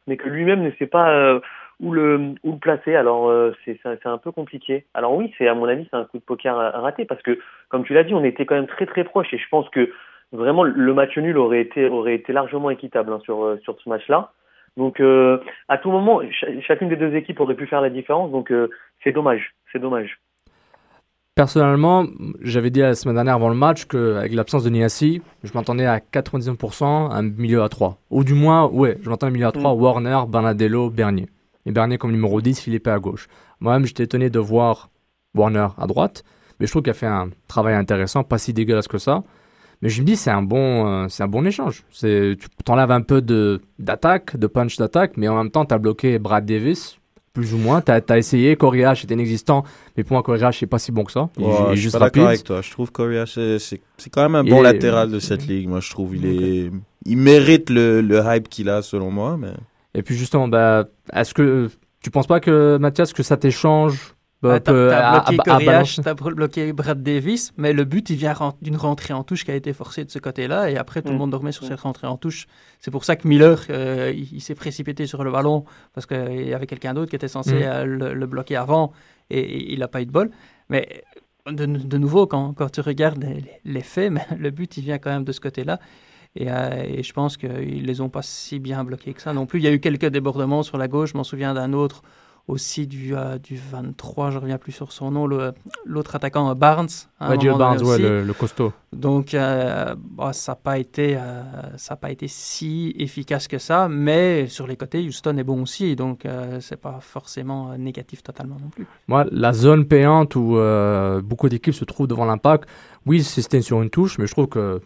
mais que lui-même ne sait pas euh, où le où le placer alors euh, c'est un peu compliqué alors oui c'est à mon avis c'est un coup de poker raté parce que comme tu l'as dit on était quand même très très proche et je pense que vraiment le match nul aurait été aurait été largement équitable hein, sur euh, sur ce match-là. Donc euh, à tout moment, ch- chacune des deux équipes aurait pu faire la différence. Donc euh, c'est dommage, c'est dommage. Personnellement, j'avais dit la semaine dernière avant le match qu'avec l'absence de Niassi, je m'attendais à 99% un milieu à 3. Ou du moins, ouais, je m'attendais à un milieu à 3, Warner, Bernadello, Bernier. Et Bernier comme numéro 10, Philippe à gauche. Moi-même, j'étais étonné de voir Warner à droite, mais je trouve qu'il a fait un travail intéressant, pas si dégueulasse que ça. Mais je me dis, c'est un bon, euh, c'est un bon échange. C'est, tu t'enlèves un peu de, d'attaque, de punch d'attaque, mais en même temps, tu as bloqué Brad Davis, plus ou moins. Tu as, essayé, Corey H était inexistant, mais pour moi, Corey H, c'est pas si bon que ça. Il, Ouais, il est je suis juste rapide. avec toi. Je trouve Correa, c'est quand même un bon latéral de cette ligue. Moi, je trouve il est, il mérite le, le hype qu'il a selon moi. Mais Et puis justement, bah, est-ce que tu penses pas que Mathias que ça t'échange bah, t'as bloqué t'as bloqué Brad Davis, mais le but, il vient d'une rentrée en touche qui a été forcée de ce côté-là, et après, tout le Mm. monde dormait sur cette rentrée en touche. C'est pour ça que Miller, euh, il, il s'est précipité sur le ballon, parce qu'il y avait quelqu'un d'autre qui était censé Mm. euh, le, le bloquer avant, et, et il n'a pas eu de bol. Mais de, de nouveau, quand, quand tu regardes les, les faits, mais le but, il vient quand même de ce côté-là. Et, euh, et je pense qu'ils les ont pas si bien bloqués que ça non plus. Il y a eu quelques débordements sur la gauche. Je m'en souviens d'un autre aussi du, euh, du 23, je reviens plus sur son nom, l'autre attaquant euh, Barnes. Ouais, Jill Barnes, ouais, le, le costaud. Donc, euh, bah, ça n'a pas, été, euh, ça a pas été si efficace que ça, mais sur les côtés, Houston est bon aussi, donc c'est pas forcément négatif totalement non plus. Moi, la zone payante où beaucoup d'équipes se trouvent devant l'impact, oui, c'était sur une touche, mais je trouve que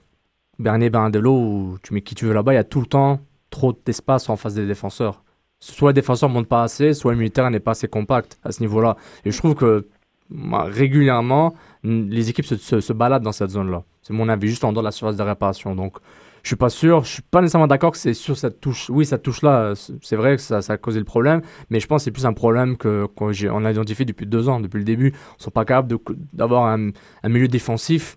Bernier Bernadello, ou tu mets qui tu veux là-bas, il y a tout le temps trop d'espace en face des défenseurs. Soit le défenseur ne monte pas assez, soit le militaire n'est pas assez compact à ce niveau-là. Et je trouve que régulièrement, les équipes se, baladent dans cette zone-là. C'est mon avis, juste en dehors de la surface de réparation. Donc, je suis pas sûr, je suis pas nécessairement d'accord que c'est sur cette touche. Oui, cette touche-là, c'est- vrai que ça, a causé le problème, mais je pense que c'est plus un problème que qu'on a identifié depuis deux ans, depuis le début. Ne sont pas capables d'avoir un milieu défensif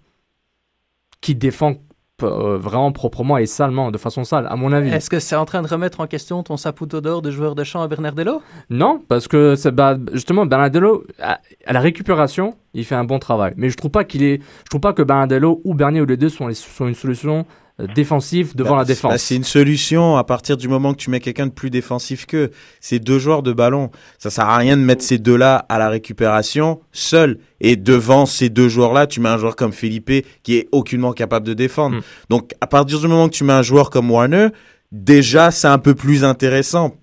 qui défend euh, vraiment proprement et salement, de façon sale, à mon avis. Est-ce que c'est en train de remettre en question ton Saputo d'or de joueur de champ à Bernardello Non, parce que bah, justement Bernardello à, à la récupération, il fait un bon travail. Mais je trouve pas qu'il est, je trouve pas que Bernardello ou Bernier ou les deux sont, les- sont une solution défensif devant Bah, la défense. bah, c'est une solution à partir du moment que tu mets quelqu'un de plus défensif qu'eux. C'est deux joueurs de ballon. Ça sert à rien de mettre ces deux-là à la récupération seuls. Et devant ces deux joueurs-là, tu mets un joueur comme Felipe qui est aucunement capable de défendre. Mm. Donc, à partir du moment que tu mets un joueur comme Warner, déjà, c'est un peu plus intéressant.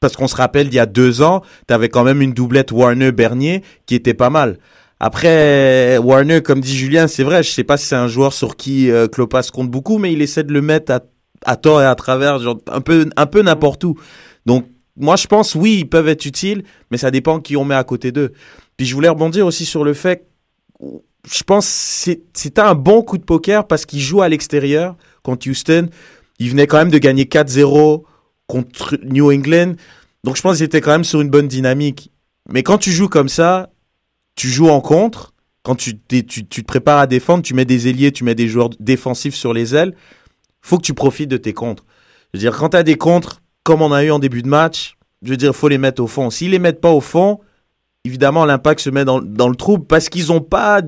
Parce qu'on se rappelle, il y a deux ans, tu avais quand même une doublette Warner-Bernier qui était pas mal. Après, Warner, comme dit Julien, c'est vrai, je sais pas si c'est un joueur sur qui euh, Klopas compte beaucoup, mais il essaie de le mettre à, tort et à travers, genre un peu, un peu n'importe où. Donc, moi, je pense, oui, ils peuvent être utiles, mais ça dépend qui on met à côté d'eux. Puis, je voulais rebondir aussi sur le fait, je pense, c'est- c'était un bon coup de poker parce qu'il joue à l'extérieur contre Houston. Il venait quand même de gagner 4-0 contre New England. Donc, je pense qu'ils étaient quand même sur une bonne dynamique. Mais quand tu joues comme ça, tu joues en contre. Quand tu, tu, tu te prépares à défendre, tu mets des ailiers, tu mets des joueurs défensifs sur les ailes. faut que tu profites de tes contres. Je veux dire, quand tu as des contres, comme on a eu en début de match, je veux dire, faut les mettre au fond. S'ils les mettent pas au fond, évidemment, l'impact se met dans, dans le trouble parce qu'ils n'ont pas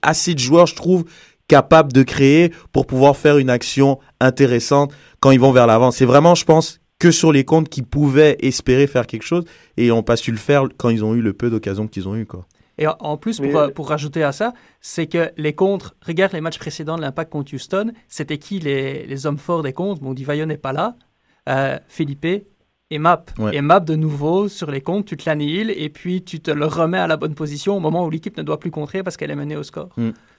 assez de joueurs, je trouve, capables de créer pour pouvoir faire une action intéressante quand ils vont vers l'avant. C'est vraiment, je pense, que sur les comptes qui pouvaient espérer faire quelque chose et ils n'ont pas su le faire quand ils ont eu le peu d'occasions qu'ils ont eu. Quoi. Et en- plus, pour, Mais- euh, pour rajouter à ça, c'est que les contres, regarde les matchs précédents de l'Impact contre Houston, c'était qui les, les hommes forts des contres? Bon, Divayo n'est pas là, euh, Felipe et Map. Ouais. Et Map, de nouveau, sur les comptes, tu te l'annihiles et puis tu te le remets à la bonne position au moment où l'équipe ne doit plus contrer parce qu'elle est menée au score.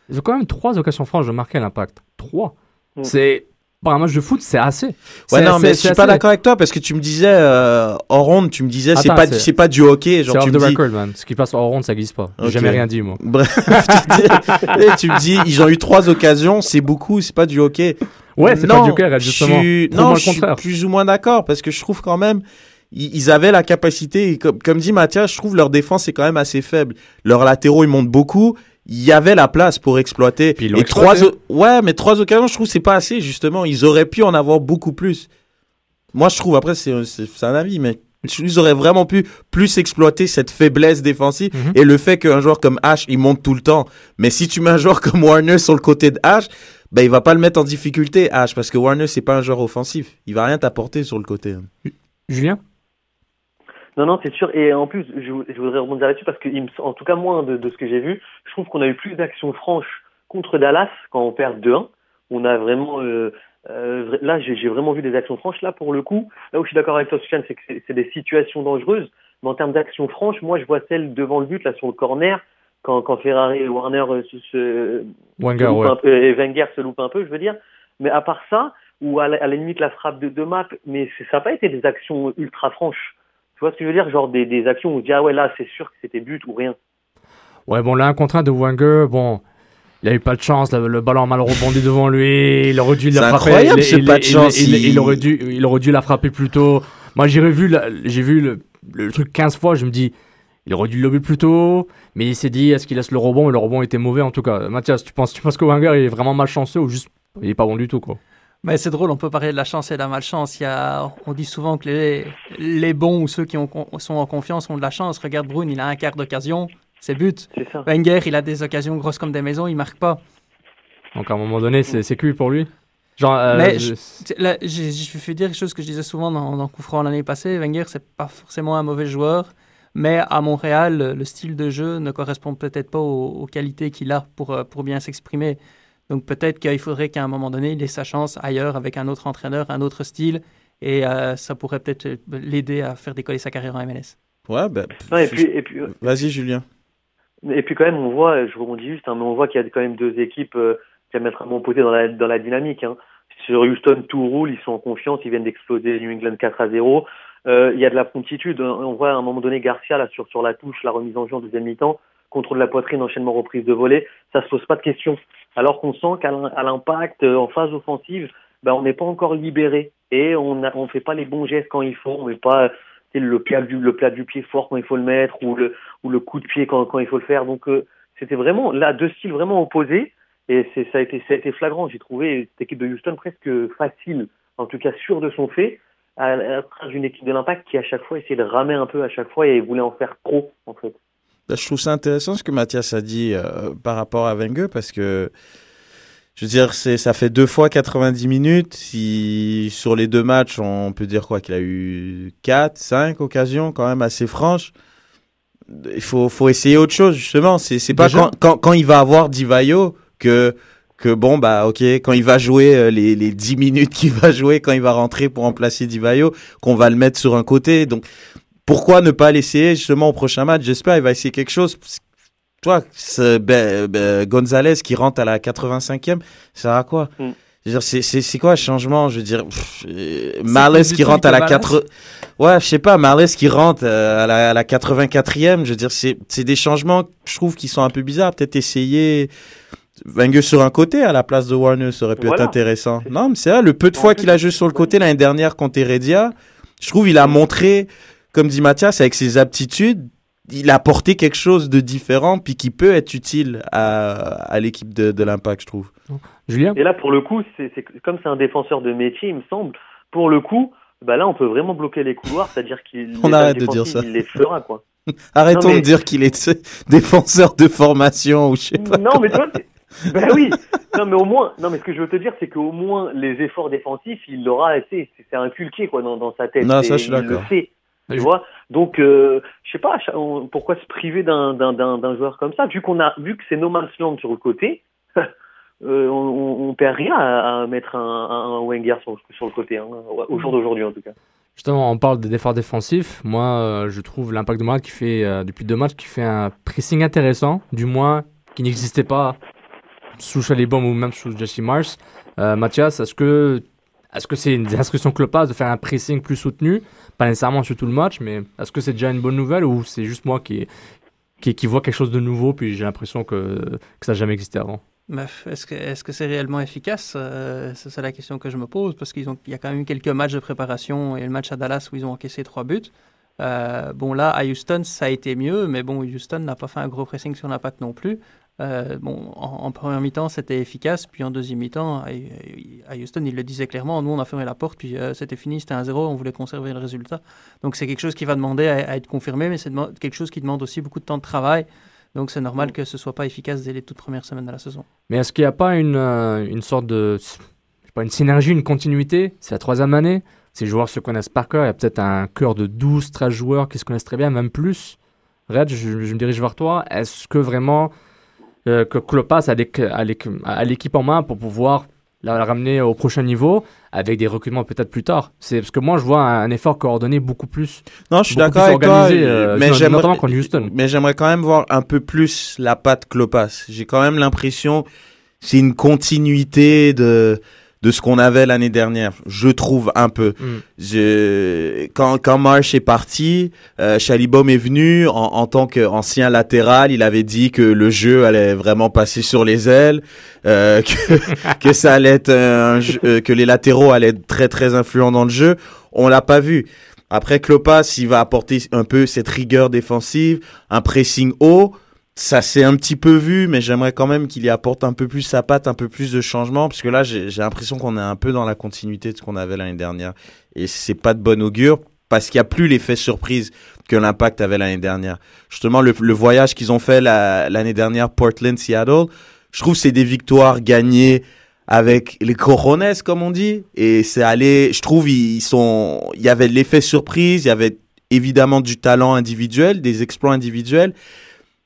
Ils ont quand même trois occasions franches de marquer l'impact. Trois. Mm. C'est. Pour un match de foot, c'est assez. Ouais, non, mais je suis pas d'accord avec toi parce que tu me disais, euh, hors ronde, tu me disais, c'est pas, c'est- pas du hockey. Genre, C'est tu me the dis, record, man. Ce qui passe hors ronde, ça n'existe pas. J'ai jamais rien dit, moi. Bref, tu, me dis, ils ont eu trois occasions, c'est beaucoup, c'est pas du hockey. Ouais, c'est pas du hockey, justement. Je suis, Prouve-moi non, je suis plus ou moins d'accord parce que je trouve quand même, ils, avaient la capacité, comme, comme dit Mathias, je trouve leur défense est quand même assez faible. Leurs latéraux, ils montent beaucoup. Il y avait la place pour exploiter. Puis ils et trois, ouais, mais trois occasions, je trouve c'est pas assez justement. Ils auraient pu en avoir beaucoup plus. Moi, je trouve après c'est c'est c'est un avis, mais ils auraient vraiment pu plus exploiter cette faiblesse défensive Mhm. et le fait qu'un joueur comme H, il monte tout le temps. Mais si tu mets un joueur comme Warner sur le côté de H, ben il va pas le mettre en difficulté H parce que Warner c'est pas un joueur offensif. Il va rien t'apporter sur le côté. Julien? Non, non, c'est sûr. Et en plus, je, je voudrais rebondir là-dessus parce que, en tout cas, moi, de, de ce que j'ai vu, je trouve qu'on a eu plus d'actions franches contre Dallas quand on perd 2-1. On a vraiment, euh, euh, là, j'ai vraiment vu des actions franches. Là, pour le coup, là où je suis d'accord avec toi, Sofiane, c'est que c'est- des situations dangereuses. Mais en termes d'actions franches, moi, je vois celle devant le but, là, sur le corner, quand, quand Ferrari et Warner euh, se, se, Wenger, se loupent ouais. un peu, et Wenger se loupe un peu, je veux dire. Mais à part ça, ou à la, à la limite la frappe de, de map, mais ça n'a pas été des actions ultra franches. Tu vois ce que je veux dire? Genre des, des actions où on se dit, ah ouais, là, c'est sûr que c'était but ou rien. Ouais, bon, là, un contrat de Wenger, bon, il a eu pas de chance, le, le ballon a mal rebondi devant lui, il aurait dû la C'est frapper. incroyable, il, ce il- pas de il- chance, il, il- il aurait dû, il aurait dû la frapper plus tôt. Moi, j'ai revu, j'ai vu le, le truc 15 fois, je me dis, il aurait dû le lober plus tôt, mais il s'est dit, est-ce qu'il laisse le rebond, et le rebond était mauvais en tout cas. Mathias, tu penses, tu penses que Wenger est vraiment malchanceux ou juste, il est pas bon du tout, quoi? Mais c'est drôle, on peut parler de la chance et de la malchance. Il y a, on dit souvent que les, les bons ou ceux qui ont, sont en confiance ont de la chance. Regarde Brune, il a un quart d'occasion, c'est but. C'est ça. Wenger, il a des occasions grosses comme des maisons, il marque pas. Donc à un moment donné, c'est cuit pour lui. Genre, euh, Mais je- je- là, j'ai j'ai fait dire quelque chose que je disais souvent dans, dans Coup l'année passée. Wenger, c'est pas forcément un mauvais joueur, mais à Montréal, le, le style de jeu ne correspond peut-être pas aux, aux qualités qu'il a pour, euh, pour bien s'exprimer. Donc peut-être qu'il faudrait qu'à un moment donné, il ait sa chance ailleurs avec un autre entraîneur, un autre style, et euh, ça pourrait peut-être l'aider à faire décoller sa carrière en MLS. Ouais, ben. Non, et puis, et puis, Vas-y, Julien. Et puis quand même, on voit, je rebondis juste, hein, mais on voit qu'il y a quand même deux équipes euh, diamétralement opposées dans la, dans la dynamique. Hein. Sur Houston, tout roule, ils sont en confiance, ils viennent d'exploser New England 4 à 0. Euh, il y a de la promptitude. On voit à un moment donné Garcia là sur, sur la touche, la remise en jeu en deuxième mi-temps, contrôle de la poitrine, enchaînement reprise de volée. Ça se pose pas de questions. Alors qu'on sent qu'à l'impact, euh, en phase offensive, ben, on n'est pas encore libéré et on ne on fait pas les bons gestes quand il faut. On met pas le plat du le plat du pied fort quand il faut le mettre ou le ou le coup de pied quand, quand il faut le faire. Donc euh, c'était vraiment là deux styles vraiment opposés et ça a été ça a été flagrant. J'ai trouvé cette équipe de Houston presque facile, en tout cas sûre de son fait, à, à d'une équipe de l'Impact qui à chaque fois essayait de ramer un peu à chaque fois et voulait en faire trop en fait. Là, je trouve ça intéressant ce que Mathias a dit euh, par rapport à Wenger parce que Je veux dire, c'est, ça fait deux fois 90 minutes. Si, sur les deux matchs, on peut dire quoi Qu'il a eu 4, 5 occasions quand même assez franches. Il faut, faut essayer autre chose, justement. C'est, c'est pas Déjà- quand, quand, quand il va avoir Divayo que, que bon, bah, ok, quand il va jouer euh, les, les 10 minutes qu'il va jouer, quand il va rentrer pour remplacer Divayo, qu'on va le mettre sur un côté. Donc, pourquoi ne pas l'essayer justement au prochain match? J'espère il va essayer quelque chose. Toi, ce ben, ben, Gonzalez qui rentre à la 85e, ça à quoi? Mm. C'est, quoi le changement? Je veux dire, pff, euh, Marles qui rentre à la Wallace 4... Ouais, je sais pas, Marles qui rentre euh, à la, à la 84e, je veux dire, c'est, des changements, je trouve, qui sont un peu bizarres. Peut-être essayer Wenger sur un côté à la place de Warner, ça aurait pu Voilà. être intéressant. Non, mais c'est vrai, le peu de fois qu'il a joué sur le côté l'année dernière contre Heredia, je trouve il a montré, comme dit Mathias, avec ses aptitudes, il a apporté quelque chose de différent, puis qui peut être utile à, à l'équipe de, de l'Impact, je trouve. Julien? Et là, pour le coup, c'est c'est- comme c'est un défenseur de métier, il me semble, pour le coup, bah là, on peut vraiment bloquer les couloirs, c'est-à-dire qu'il On les arrête de dire ça. Il les fera, quoi. Arrêtons Non, mais- de dire qu'il est défenseur de formation ou je sais pas. Non, mais c'est- ben oui. Non, mais au moins, non, mais ce que je veux te dire, c'est qu'au moins les efforts défensifs, il l'aura, c'est c'est inculqué quoi dans, dans sa tête. Non, ça, je suis il le d'accord. Tu vois. Donc, euh, je sais pas, on- pourquoi se priver d'un d'un d'un d'un joueur comme ça, vu qu'on a, vu que c'est no man's land sur le côté. euh, on, perd rien à, à mettre un, un, Wenger sur, sur le côté, hein, au jour d'aujourd'hui en tout cas. Justement, on parle des efforts défensifs. Moi, euh, je trouve l'impact de Montréal qui fait, euh, depuis deux matchs, qui fait un pressing intéressant, du moins qui n'existait pas sous Chalibom ou même sous Jesse Mars. Mathias, est-ce que est-ce que c'est une des instructions Klopas de faire un pressing plus soutenu? Pas nécessairement sur tout le match, mais est-ce que c'est déjà une bonne nouvelle ou c'est juste moi qui, qui, qui vois quelque chose de nouveau puis j'ai l'impression que, que ça n'a jamais existé avant? Est-ce que est-ce que c'est réellement efficace? Euh, C'est la question que je me pose parce qu'ils ont il y a quand même eu quelques matchs de préparation et le match à Dallas où ils ont encaissé trois buts. Euh, bon là à Houston ça a été mieux, mais bon Houston n'a pas fait un gros pressing sur l'impact non plus. Euh, bon en, en première mi-temps c'était efficace, puis en deuxième mi-temps à, Houston il le disait clairement, nous on a fermé la porte puis euh, c'était fini, c'était un zéro, on voulait conserver le résultat. Donc c'est quelque chose qui va demander à, à être confirmé, mais c'est quelque chose qui demande aussi beaucoup de temps de travail. Donc c'est normal que ce soit pas efficace dès les toutes premières semaines de la saison. Mais est-ce qu'il n'y a pas une, euh, une sorte de. je sais pas, une synergie, une continuité? C'est la troisième année. Ces joueurs se connaissent par cœur. Il y a peut-être un cœur de 12, 13 joueurs qui se connaissent très bien, même plus. Red, je, je me dirige vers toi. Est-ce que vraiment euh, que a l'équ- a l'équipe en main pour pouvoir la, la ramener au prochain niveau avec des recrutements peut-être plus tard C'est parce que moi je vois un, un effort coordonné beaucoup plus. Non, je suis d'accord avec toi, organisé, euh, mais j'aimerais, quand même voir un peu plus la patte Klopas. J'ai quand même l'impression que c'est une continuité de de ce qu'on avait l'année dernière. Je trouve un peu. Mm. Je, quand quand Marsh est parti, euh, Chalibom est venu en, en tant qu'ancien latéral. Il avait dit que le jeu allait vraiment passer sur les ailes, euh, que que ça allait être un jeu- euh, que les latéraux allaient être très très influents dans le jeu. On l'a pas vu. Après, Klopas, il va apporter un peu cette rigueur défensive, un pressing haut. Ça s'est un petit peu vu, mais j'aimerais quand même qu'il y apporte un peu plus sa patte, un peu plus de changement, parce que là, j'ai l'impression qu'on est un peu dans la continuité de ce qu'on avait l'année dernière. Et c'est pas de bon augure, parce qu'il n'y a plus l'effet surprise que l'impact avait l'année dernière. Justement, le, le voyage qu'ils ont fait la- l'année dernière, Portland-Seattle, je trouve c'est des victoires gagnées avec les corones, comme on dit. Et c'est allé, je trouve, ils sont, il y avait l'effet surprise, il y avait évidemment du talent individuel, des exploits individuels.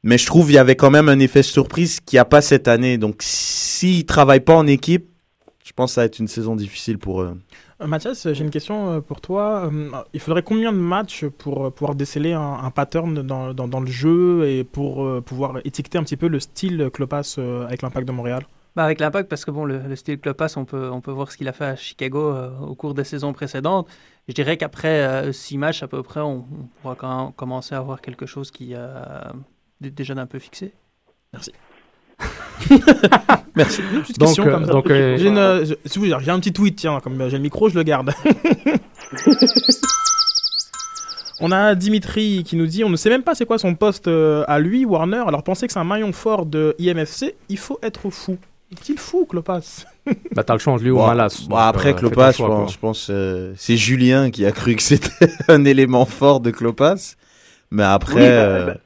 Mais je trouve il y avait quand même un effet surprise qu'il n'y a pas cette année. Donc, s'ils ne travaillent pas en équipe, je pense que ça va être une saison difficile pour eux. Euh, Mathias, j'ai une question euh, pour toi. Euh, Il faudrait combien de matchs pour pouvoir déceler un, un pattern dans, dans, dans le jeu et pour pouvoir étiqueter un petit peu le style Klopas avec l'impact de Montréal? Bah avec l'impact, parce que bon, le, le style Klopas, on peut, on peut voir ce qu'il a fait à Chicago euh, au cours des saisons précédentes. Je dirais qu'après euh, six matchs à peu près, on, on pourra quand même commencer à avoir quelque chose qui euh, déjà d'un peu fixé. Merci. Merci. Une petite Donc, question euh, comme ça. donc, euh, J'ai une, euh, je- si vous voulez, j'ai un petit tweet, tiens, comme euh, j'ai le micro, je le garde. On a Dimitri qui nous dit on ne sait même pas c'est quoi son poste euh, à lui, Warner. Alors pensez que c'est un maillon fort de IMFC, il faut être fou. Est-il fou, Klopas Bah, t'as le change lui ou Bon, Malas. bon, Donc, après, euh, fais ton Klopas, je choix, pense, je pense euh, c'est Julien qui a cru que c'était un élément fort de Klopas. Mais après, Oui, bah, euh, bah,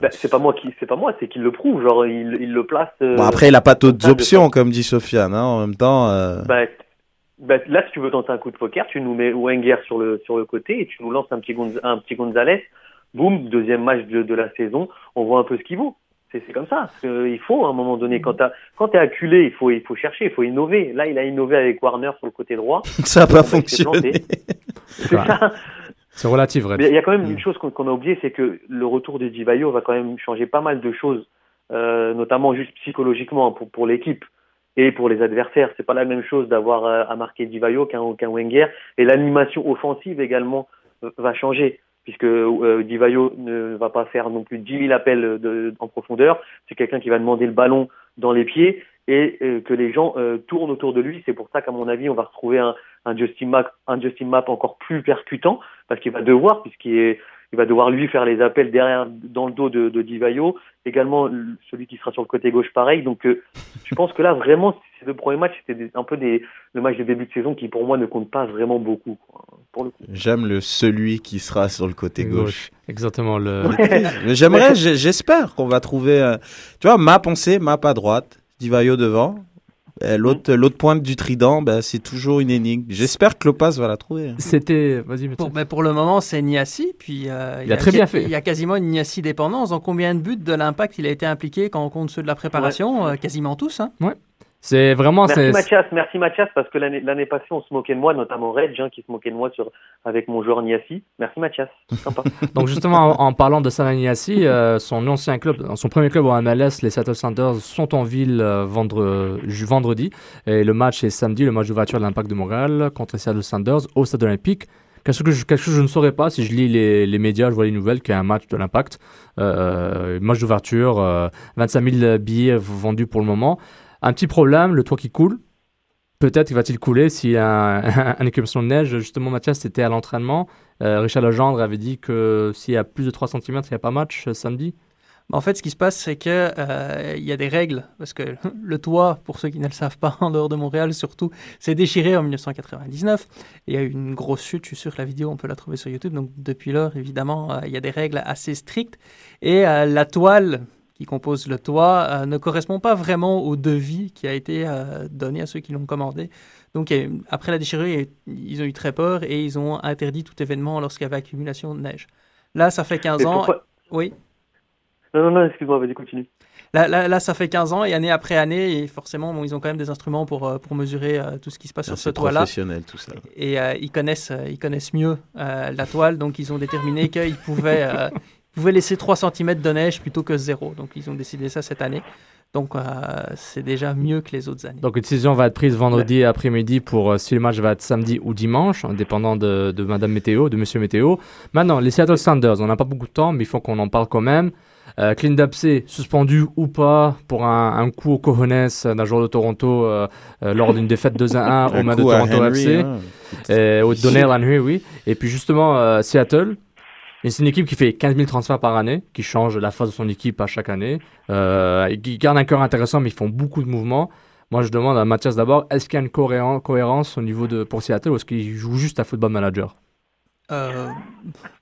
Bah, c'est pas moi qui, c'est pas moi, c'est qu'il le prouve. Genre, il, il le place. euh, Bon, après, il a pas d'autres de options, comme dit Sofiane. Hein, en même temps, euh, Bah, bah, là, si tu veux tenter un coup de poker, tu nous mets Wenger sur le, sur le côté et tu nous lances un petit, Gonz- un petit Gonzalez. Boum, deuxième match de, de la saison. On voit un peu ce qu'il vaut. C'est comme ça. Que il faut, à un moment donné, quand t'as- quand t'es acculé, il faut, il faut chercher, il faut innover. Là, il a innové avec Warner sur le côté droit. ça a pas fonctionné. C'est ça. C'est relatif. Mais il y a quand même une chose qu'on a oublié, c'est que le retour de Divayo va quand même changer pas mal de choses, euh, notamment juste psychologiquement pour, pour l'équipe et pour les adversaires. C'est pas la même chose d'avoir euh, à marquer Divayo qu'un qu'un Wenger. Et l'animation offensive également euh, va changer, puisque Divayo ne va pas faire non plus 10 000 appels de, en profondeur. C'est quelqu'un qui va demander le ballon dans les pieds et euh, que les gens euh, tournent autour de lui. C'est pour ça qu'à mon avis, on va retrouver un, un Justin Map, un Justin Map encore plus percutant, parce qu'il va devoir, puisqu'il est, il va devoir lui faire les appels derrière, dans le dos de, de Divayo. Également, celui qui sera sur le côté gauche, pareil. Donc, euh, je pense que là, vraiment, ces deux premiers matchs, c'était un peu des, le match de début de saison qui, pour moi, ne compte pas vraiment beaucoup, quoi, pour le coup. J'aime le celui qui sera sur le côté gauche. Exactement. Le... J'aimerais, j'ai- j'espère qu'on va trouver. euh, Tu vois, map on sait, map à droite, Divayo devant. Et L'autre, l'autre pointe du trident, ben, c'est toujours une énigme. J'espère que Lopas va la trouver. hein. C'était. Vas-y, Pour, mais pour le moment, c'est Niassi. Puis, euh, Il a très bien fait. Il y a quasiment une Niassi dépendance. En combien de buts de l'impact il a été impliqué quand on compte ceux de la préparation Euh, Quasiment tous. Hein. Ouais. C'est vraiment. Merci Mathias, merci Mathias, parce que l'année l'année passée, on se moquait de moi, notamment Reg, hein, qui se moquait de moi sur, avec mon joueur Niassi. Merci Mathias, sympa. Donc justement, en, en parlant de Salaniassi, euh, son ancien club, son premier club au MLS, les Seattle Sounders, sont en ville euh, vendre- vendredi. Et le match est samedi, le match d'ouverture de l'Impact de Montréal contre les Seattle Sounders au Stade olympique. Quelque chose, que je, quelque chose que je ne saurais pas si je lis les, les médias, je vois les nouvelles, qu'il y a un match de l'Impact. Euh, match d'ouverture, euh, 25 000 billets vendus pour le moment. Un petit problème, le toit qui coule. Peut-être va-t-il couler y a un, un écumation de neige. Justement, Mathias, c'était à l'entraînement. Euh, Richard Legendre avait dit que s'il y a plus de 3 cm, il n'y a pas match euh, samedi. En fait, ce qui se passe, c'est que euh, il y a des règles, parce que le toit, pour ceux qui ne le savent pas, en dehors de Montréal surtout, s'est déchiré en 1999. Il y a eu une grosse chute, je suis sûr que la vidéo, on peut la trouver sur YouTube. Donc depuis lors, évidemment, euh, il y a des règles assez strictes. Et la toile qui compose le toit euh, ne correspond pas vraiment au devis qui a été euh, donné à ceux qui l'ont commandé. Donc après la déchirure, ils ont eu très peur et ils ont interdit tout événement lorsqu'il y avait accumulation de neige. Là, ça fait 15 Mais ans. pourquoi- Oui. Non, non, non, excuse-moi, vas-y, continue. Là, là, là, ça fait 15 ans et année après année, et forcément, bon, ils ont quand même des instruments pour, euh, pour mesurer euh, tout ce qui se passe sur ce C'est toit-là. professionnel tout ça. Et euh, ils, connaissent, ils connaissent mieux euh, la toile, donc ils ont déterminé qu'ils pouvaient, pouvaient laisser 3 cm de neige plutôt que 0. Donc ils ont décidé ça cette année. Donc euh, c'est déjà mieux que les autres années. Donc une décision va être prise vendredi après-midi pour euh, si le match va être samedi ou dimanche, en dépendant de, de Madame Météo, de Monsieur Météo. Maintenant, les Seattle Sounders, on n'a pas beaucoup de temps, mais il faut qu'on en parle quand même. Euh, Clint Dempsey, suspendu ou pas pour un, un coup au cojones d'un joueur de Toronto euh, euh, lors d'une défaite 2 à 1 au match de Toronto Henry, FC. hein. Au Donnell Henry, oui. Et puis justement, euh, Seattle, c'est une équipe qui fait 15 000 transferts par année, qui change la face de son équipe à chaque année, euh, qui garde un cœur intéressant, mais ils font beaucoup de mouvements. Moi, je demande à Mathias d'abord, est-ce qu'il y a une cohéren- cohérence au niveau de pour Seattle ou est-ce qu'il joue juste à football manager? Euh,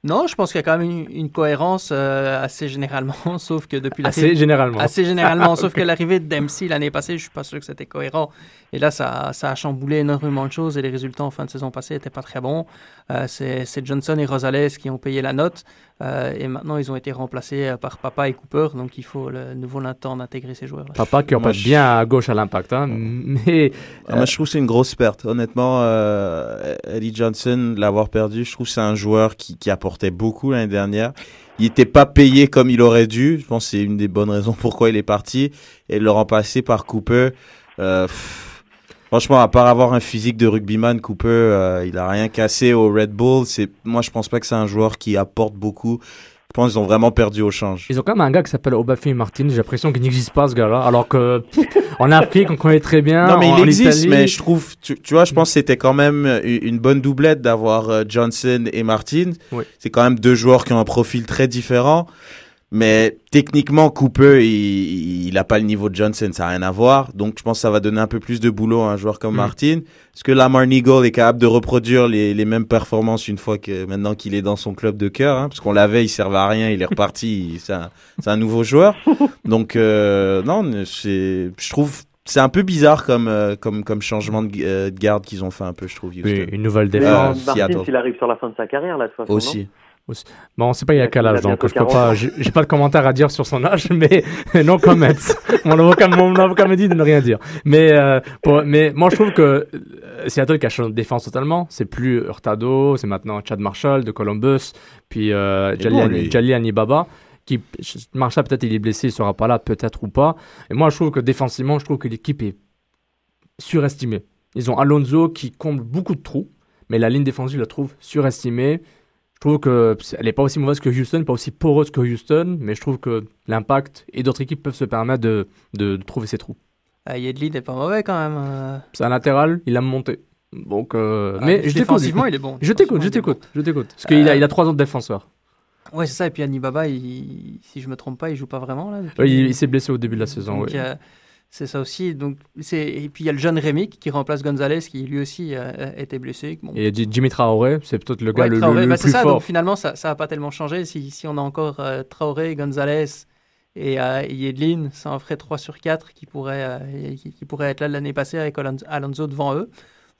non, je pense qu'il y a quand même une, une cohérence euh, assez généralement, sauf que depuis la Assez généralement. Assez généralement, sauf que l'arrivée de Dempsey l'année passée, je suis pas sûr que c'était cohérent. Et là, ça, ça a chamboulé énormément de choses et les résultats en fin de saison passée n'étaient pas très bons. Euh, c'est Johnson et Rosales qui ont payé la note euh, et maintenant ils ont été remplacés par Papa et Cooper, donc il faut le nouveau temps d'intégrer ces joueurs-là. Papa qui repasse je- bien à gauche à l'impact, hein, mais Ah, moi, je trouve que c'est une grosse perte. Honnêtement, euh, Eddie Johnson, l'avoir perdu, je trouve que c'est un joueur qui, qui beaucoup l'année dernière. Il n'était pas payé comme il aurait dû. Je pense que c'est une des bonnes raisons pourquoi il est parti. Et le remplacer par Cooper, euh, franchement, à part avoir un physique de rugbyman, Cooper, euh, il a rien cassé au Red Bull. C'est, moi, je pense pas que c'est un joueur qui apporte beaucoup. Je pense qu'ils ont vraiment perdu au change. Ils ont quand même un gars qui s'appelle Obafemi Martin. J'ai l'impression qu'il n'existe pas ce gars-là. Alors que en Afrique, on connaît très bien. Non, mais en- il existe, mais je trouve, tu, tu vois, je pense que c'était quand même une une bonne doublette d'avoir euh, Johnson et Martin. Oui. C'est quand même deux joueurs qui ont un profil très différent. Mais techniquement, Cooper, il, il a pas le niveau de Johnson, ça n'a rien à voir. Donc, je pense que ça va donner un peu plus de boulot à un joueur comme Mm. Martin. Est-ce que Lamar Nigel est capable de reproduire les, les mêmes performances une fois que maintenant qu'il est dans son club de cœur hein, Parce qu'on l'avait, il servait à rien, il est reparti, il- c'est un, c'est un nouveau joueur. Donc, euh, non, c'est, je trouve, c'est un peu bizarre comme, euh, comme, comme changement de, euh, de garde qu'ils ont fait un peu, je trouve. Oui, une nouvelle Euh, défense. Martin, Seattle. il arrive sur la fin de sa carrière, là, de toute façon. non? Aussi. Bon, on sait pas il y a quel âge, donc je peux 40 pas, j'ai pas de commentaire à dire sur son âge, mais non comment. mon avocat, mon avocat me dit de ne rien dire. Mais, euh, pour- mais moi je trouve que euh, Seattle qui a changé de défense totalement, c'est plus Hurtado, c'est maintenant Chad Marshall de Columbus, puis euh. Jalli Anibaba. Qui, Marshall peut-être il est blessé, il sera pas là, peut-être ou pas. Et moi je trouve que défensivement, je trouve que l'équipe est surestimée. Ils ont Alonso qui comble beaucoup de trous, mais la ligne défensive, je la trouve surestimée. Je trouve que elle n'est pas aussi mauvaise que Houston, pas aussi poreuse que Houston, mais je trouve que l'impact et d'autres équipes peuvent se permettre de, de, de trouver ces trous. Euh, Yedlin n'est pas mauvais quand même. euh. C'est un latéral, il a monté. Donc, euh, Ah, mais je t'écoute. défensivement, il est bon. Je t'écoute, je t'écoute, je t'écoute. Parce qu'il a, Euh, il a trois autres défenseurs. Ouais, c'est ça. Et puis Anibaba, il... si je me trompe pas, il joue pas vraiment là. depuis- Ouais, il il s'est blessé au début de la saison. Donc, ouais. euh, c'est ça aussi. Donc. Et puis il y a le jeune Remick qui remplace Gonzalez qui lui aussi euh, était blessé. Bon. Et Jimmy Traoré, c'est peut-être le gars Ouais, le, le- Traoré, le bah, c'est plus ça, fort. Donc finalement, ça n'a pas tellement changé. Si, si on a encore euh, Traoré, Gonzalez et euh, Yedlin, ça en ferait 3 sur 4 qui pourraient, euh, qui, qui pourraient être là l'année passée avec Alonso devant eux.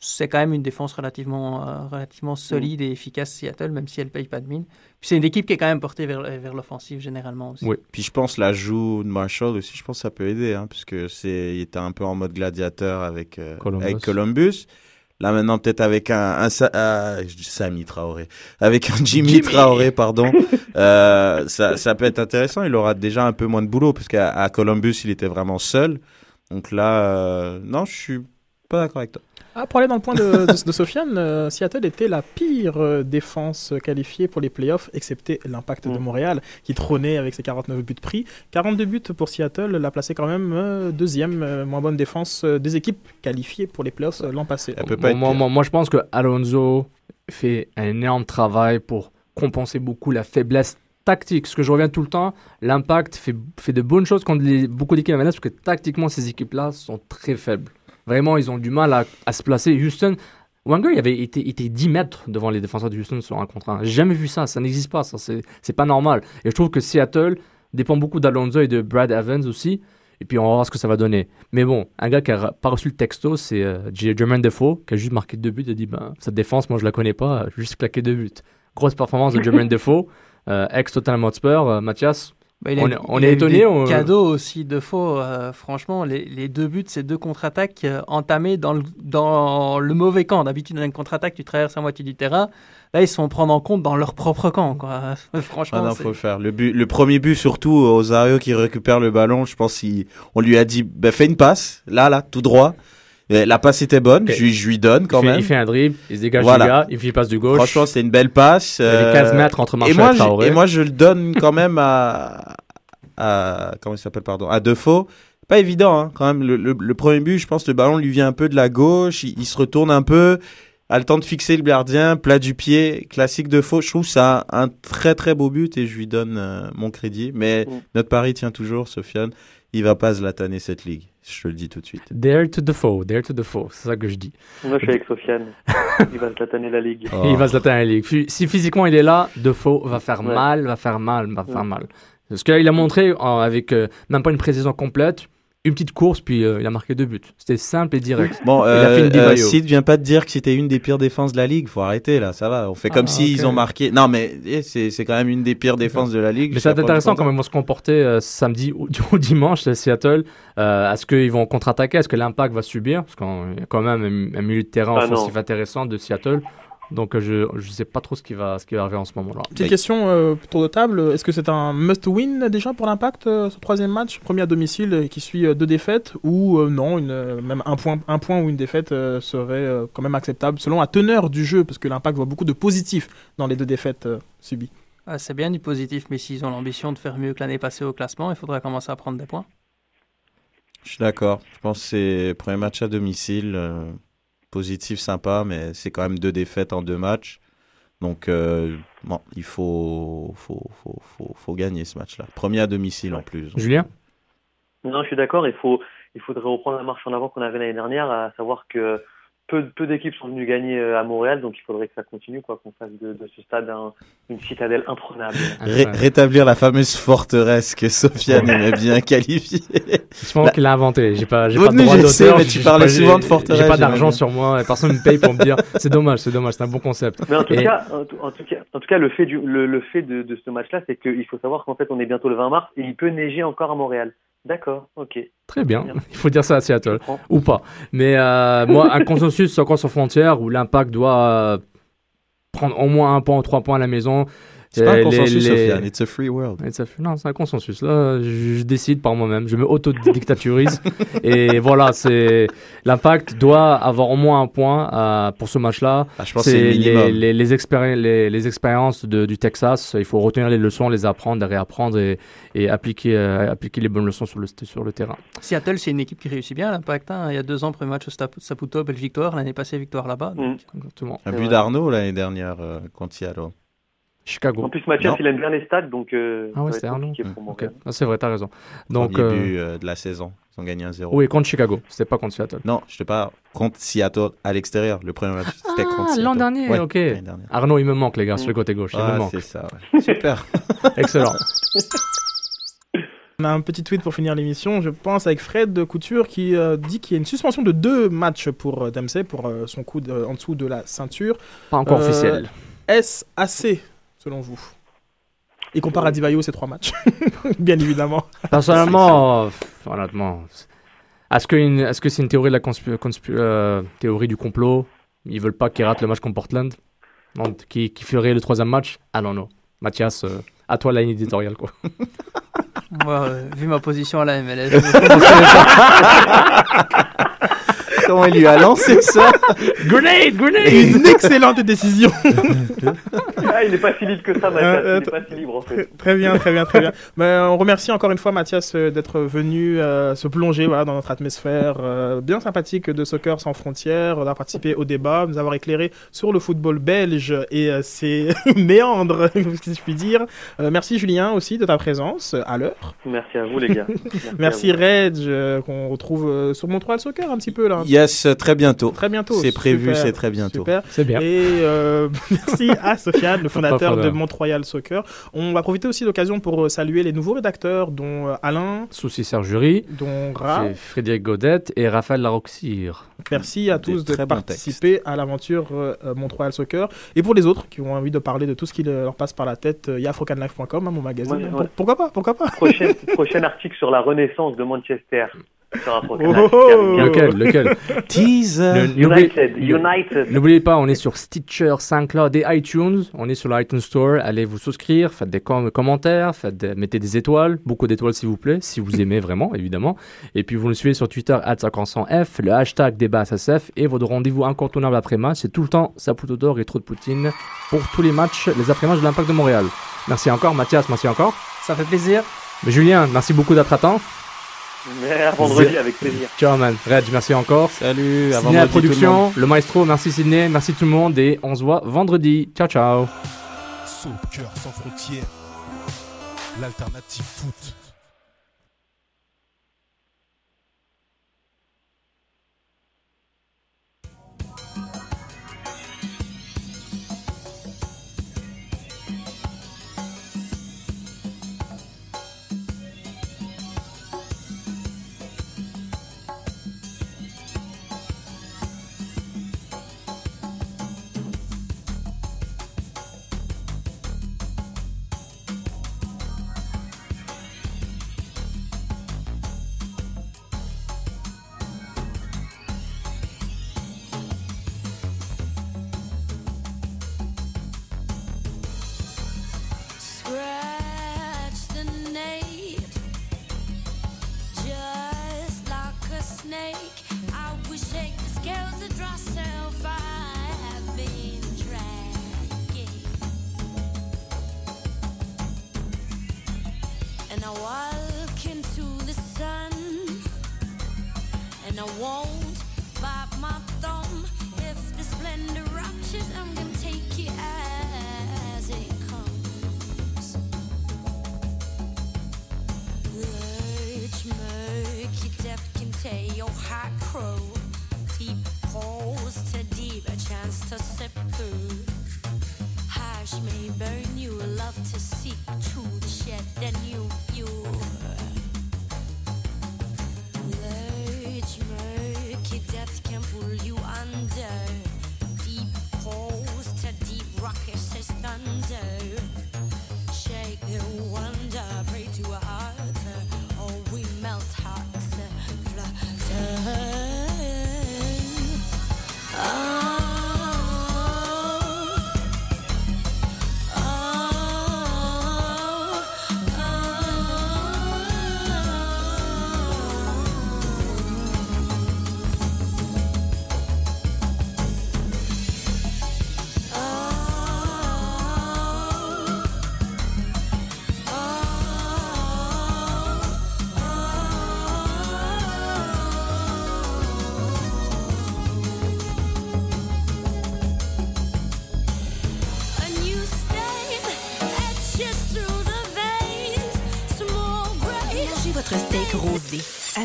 C'est quand même une défense relativement, euh, relativement solide et efficace, Seattle, même si elle ne paye pas de mine. Puis c'est une équipe qui est quand même portée vers, vers l'offensive généralement aussi. Oui. Puis je pense l'ajout de Marshall aussi, je pense que ça peut aider, hein, puisque c'est, il était un peu en mode gladiateur avec, euh, Columbus. avec Columbus. Là maintenant peut-être avec un, un, euh, dis Sami Traoré, avec un Jimmy, Jimmy. Traoré, pardon, euh, ça, ça peut être intéressant. Il aura déjà un peu moins de boulot, parce qu'à à Columbus il était vraiment seul. Donc là, euh, non, je suis pas d'accord avec toi. Ah, pour aller dans le point de, de, de Sofiane, euh, Seattle était la pire euh, défense qualifiée pour les playoffs, excepté l'impact de Montréal, qui trônait avec ses 49 buts pris. 42 buts pour Seattle l'a placé quand même euh, deuxième, euh, moins bonne défense euh, des équipes qualifiées pour les playoffs euh, l'an passé. Moi, moi, moi, moi, je pense que Alonso fait un énorme travail pour compenser beaucoup la faiblesse tactique. Ce que je reviens tout le temps, l'impact fait, fait de bonnes choses contre les- beaucoup d'équipes MLS parce que tactiquement, ces équipes-là sont très faibles. Vraiment, ils ont du mal à, à se placer. Houston, Wenger il avait été, été 10 mètres devant les défenseurs de Houston sur un contre un. J'ai jamais vu ça, ça n'existe pas, ça c'est c'est pas normal. Et je trouve que Seattle dépend beaucoup d'Alonso et de Brad Evans aussi. Et puis on va voir ce que ça va donner. Mais bon, un gars qui a pas reçu le texto, c'est euh, Jermaine Defoe, qui a juste marqué deux buts. Il a dit ben, Cette défense, moi je la connais pas, juste claqué deux buts. Grosse performance de Jermaine Defoe, euh, ex-Tottenham Hotspur. Euh, Mathias, Bah, il a- on, est- on il est a étonné des on- cadeaux aussi de faux. euh, franchement, les, les deux buts, c'est deux contre-attaques euh, entamées dans le, dans le mauvais camp. D'habitude, dans une contre-attaque, tu traverses la moitié du terrain. Là, ils se font prendre en compte dans leur propre camp. Quoi. franchement, Ah non, c'est- faut le faire. Le, but, le premier but, surtout, Osario qui récupère le ballon, je pense qu'on lui a dit bah, fais une passe, là, là, tout droit. Et la passe était bonne, je, lui- je lui donne quand il, fait, même. il fait un dribble, il se dégage Voilà. du gars, il fait passe du gauche. Franchement, c'était une belle passe. Il y avait 15 mètres entre et Marshall moi, et Traoré. je- et moi, je le donne quand même à, à comment il s'appelle, pardon, à Defoe. Pas évident, hein, quand même. Le, le- le premier but, je pense, le ballon lui vient un peu de la gauche, il, il se retourne un peu, a le temps de fixer le gardien, plat du pied, classique Defoe. Je trouve ça un très très beau but et je lui donne euh, mon crédit. Mais notre pari tient toujours, Sofiane. Il va pas zlataner cette ligue. Je te le dis tout de suite. Dare to Defoe, dare to Defoe, c'est ça que je dis. Moi, je suis avec Sofiane. Il va se tâtonner la ligue. Oh. Il va se la la ligue. Si physiquement il est là, Defoe va faire Ouais. mal, va faire mal, va faire Ouais. mal. Parce qu'il a montré euh, avec euh, même pas une précision complète, une petite course, puis euh, il a marqué deux buts. C'était simple et direct. Bon, fait euh, euh. Sid vient pas de dire que c'était une des pires défenses de la ligue. Faut arrêter là, ça va. On fait comme Ah, s'ils ont marqué. Non, mais eh, c'est c'est quand même une des pires défenses de la ligue. Mais c'est intéressant quand même, on se comporter euh, samedi ou, ou dimanche à Seattle. Euh, Est-ce qu'ils vont contre-attaquer Est-ce que l'impact va subir Parce qu'il y a quand même un, un milieu de terrain Ah, offensif non. intéressant de Seattle. Donc euh, je ne sais pas trop ce qui va, ce qui va arriver en ce moment-là. Petite question, euh, tour de table. Est-ce que c'est un must-win déjà pour l'impact, euh, ce troisième match, premier à domicile euh, qui suit euh, deux défaites Ou euh, non, une, même un point, un point ou une défaite euh, serait euh, quand même acceptable selon la teneur du jeu Parce que l'impact voit beaucoup de positifs dans les deux défaites euh, subies? Ah, c'est bien du positif, mais s'ils ont l'ambition de faire mieux que l'année passée au classement, il faudra commencer à prendre des points. Je suis d'accord. Je pense que c'est premier match à domicile. Positif, sympa, mais c'est quand même deux défaites en deux matchs. Donc, euh, bon, il faut, faut, faut, faut, faut gagner ce match-là. Premier à domicile en plus. donc. Julien Non, je suis d'accord. Il faut, il faudrait reprendre la marche en avant qu'on avait l'année dernière, à savoir que peu, peu d'équipes sont venues gagner euh, à Montréal, donc il faudrait que ça continue, quoi, qu'on fasse de, de ce stade un- une citadelle imprenable. Ré- rétablir la fameuse forteresse que Sofiane aimait bien qualifier. Je pense qu'il l'a inventé. J'ai pas, j'ai pas de droit je d'auteur. sais, mais tu parlais pas- souvent de forteresse, J'ai pas d'argent sur moi. Personne me paye pour me dire c'est dommage, c'est dommage, c'est un bon concept. Mais en tout Et- cas, en tout, en tout cas, en tout cas, le fait du, le, le fait de, de ce match-là, c'est qu'il faut savoir qu'en fait, on est bientôt le 20 mars et il peut neiger encore à Montréal. D'accord, ok. Très bien. Il faut dire ça à Seattle. Ou pas. Mais euh, moi, un consensus sur quoi sans frontières où l'impact doit euh, prendre au moins un point ou trois points à la maison. C'est pas un consensus, les- Sofiane. It's a free world. It's a- Non, c'est un consensus. Là, je, je décide par moi-même. Je me auto-dictaturise. et voilà, c'est l'impact doit avoir au moins un point euh, pour ce match-là. Ah, je pense que c'est le les, minimum. les, les, expéri- les, les expériences de- du Texas. Il faut retenir les leçons, les apprendre, les réapprendre et, et appliquer, euh, appliquer les bonnes leçons sur le, sur le terrain. Seattle, c'est une équipe qui réussit bien, l'Impact. hein. Il y a deux ans, premier match au Saputo, belle victoire. L'année passée, victoire là-bas. Exactement. Un but d'Arnaud l'année dernière euh, contre Seattle. Chicago. En plus, Mathias, Non. il aime bien les stades, donc euh, Ah ouais, c'était Arnaud. compliqué pour Ok. Montréal. Ah, c'est vrai, t'as raison. Donc, Premier euh, but euh, de la saison. Ils ont gagné 1-0. oui, contre Chicago. C'était pas contre Seattle. Non, je te parle contre Seattle à l'extérieur. Le premier match, c'était contre Ah, Seattle. l'an dernier, Ouais, ok. Arnaud, il me manque, les gars, sur le côté gauche. Il me Ah, manque. c'est ça, ouais. Super. Excellent. On a un petit tweet pour finir l'émission, je pense, avec Fred Couture qui euh, dit qu'il y a une suspension de deux matchs pour euh, Dempsey pour euh, son coup de- en dessous de la ceinture. Pas encore Euh, officiel. Est-ce assez, selon vous Et compare à Divayo ces trois matchs, bien évidemment. Personnellement, euh, honnêtement, est-ce que une- est-ce que c'est une théorie de la euh, théorie du complot? Ils veulent pas qu'il rate le match contre Portland qui, qui ferait le troisième match? Ah non, non. Mathias, euh, à toi la ligne éditoriale, quoi. Moi, euh, vu ma position à la MLS, Comment il lui a lancé ça Grenade, grenade Une excellente décision. Ah, il n'est pas si libre que ça, Mathias. Euh, il n'est pas si libre, en fait. Très bien, très bien, très bien. Mais, euh, on remercie encore une fois Mathias euh, d'être venu euh, se plonger voilà, dans notre atmosphère euh, bien sympathique de Soccer sans frontières, d'avoir participé au débat, nous avoir éclairé sur le football belge et euh, ses méandres, si je puis dire. Euh, merci Julien aussi de ta présence euh, à l'heure. Merci à vous, les gars. Merci vous. Reg, euh, qu'on retrouve euh, sur Montreal Soccer un petit peu là. Yes, très bientôt. Très bientôt. C'est prévu, c'est très bientôt. Super. C'est bien. Et euh, merci à Sofiane, le fondateur de Mont-Royal Soccer. On va profiter aussi de l'occasion pour euh, saluer les nouveaux rédacteurs, dont euh, Alain, Souci Sergerie, dont Ra. Frédéric Godette et Raphaël Laroxir. Merci à tous de participer à l'aventure euh, Mont-Royal Soccer. Et pour les autres qui ont envie de parler de tout ce qui leur passe par la tête, il y a afrocanlife.com, hein, mon magazine. Ouais, ouais. Pour- pourquoi pas Pourquoi pas? Prochain, prochain article sur la renaissance de Manchester. Oh, oh, Terminé. Lequel Lequel Teaser. United, United. N'oubliez pas, on est sur Stitcher, SoundCloud et iTunes. On est sur l'iTunes Store. Allez vous souscrire, faites des com- commentaires, faites des- mettez des étoiles, beaucoup d'étoiles s'il vous plaît, si vous aimez vraiment, évidemment. Et puis vous nous suivez sur Twitter, f le hashtag débat SSF et votre rendez-vous incontournable après-match. C'est tout le temps Saputo d'or et trop de Poutine pour tous les matchs, les après-matchs de l'Impact de Montréal. Merci encore, Mathias, merci encore. ça fait plaisir. Mais Julien, merci beaucoup d'être à temps. Mais à vendredi, avec plaisir. Ciao, man. Reg, merci encore. Salut, à Sidney à la vendredi tout le monde. production, le maestro, merci Sidney, merci tout le monde et on se voit vendredi. Ciao, ciao. Sans frontières, l'alternative foot.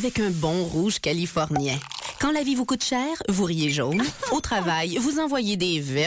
avec un bon rouge californien. Quand la vie vous coûte cher, vous riez jaune. Au travail, vous envoyez des verts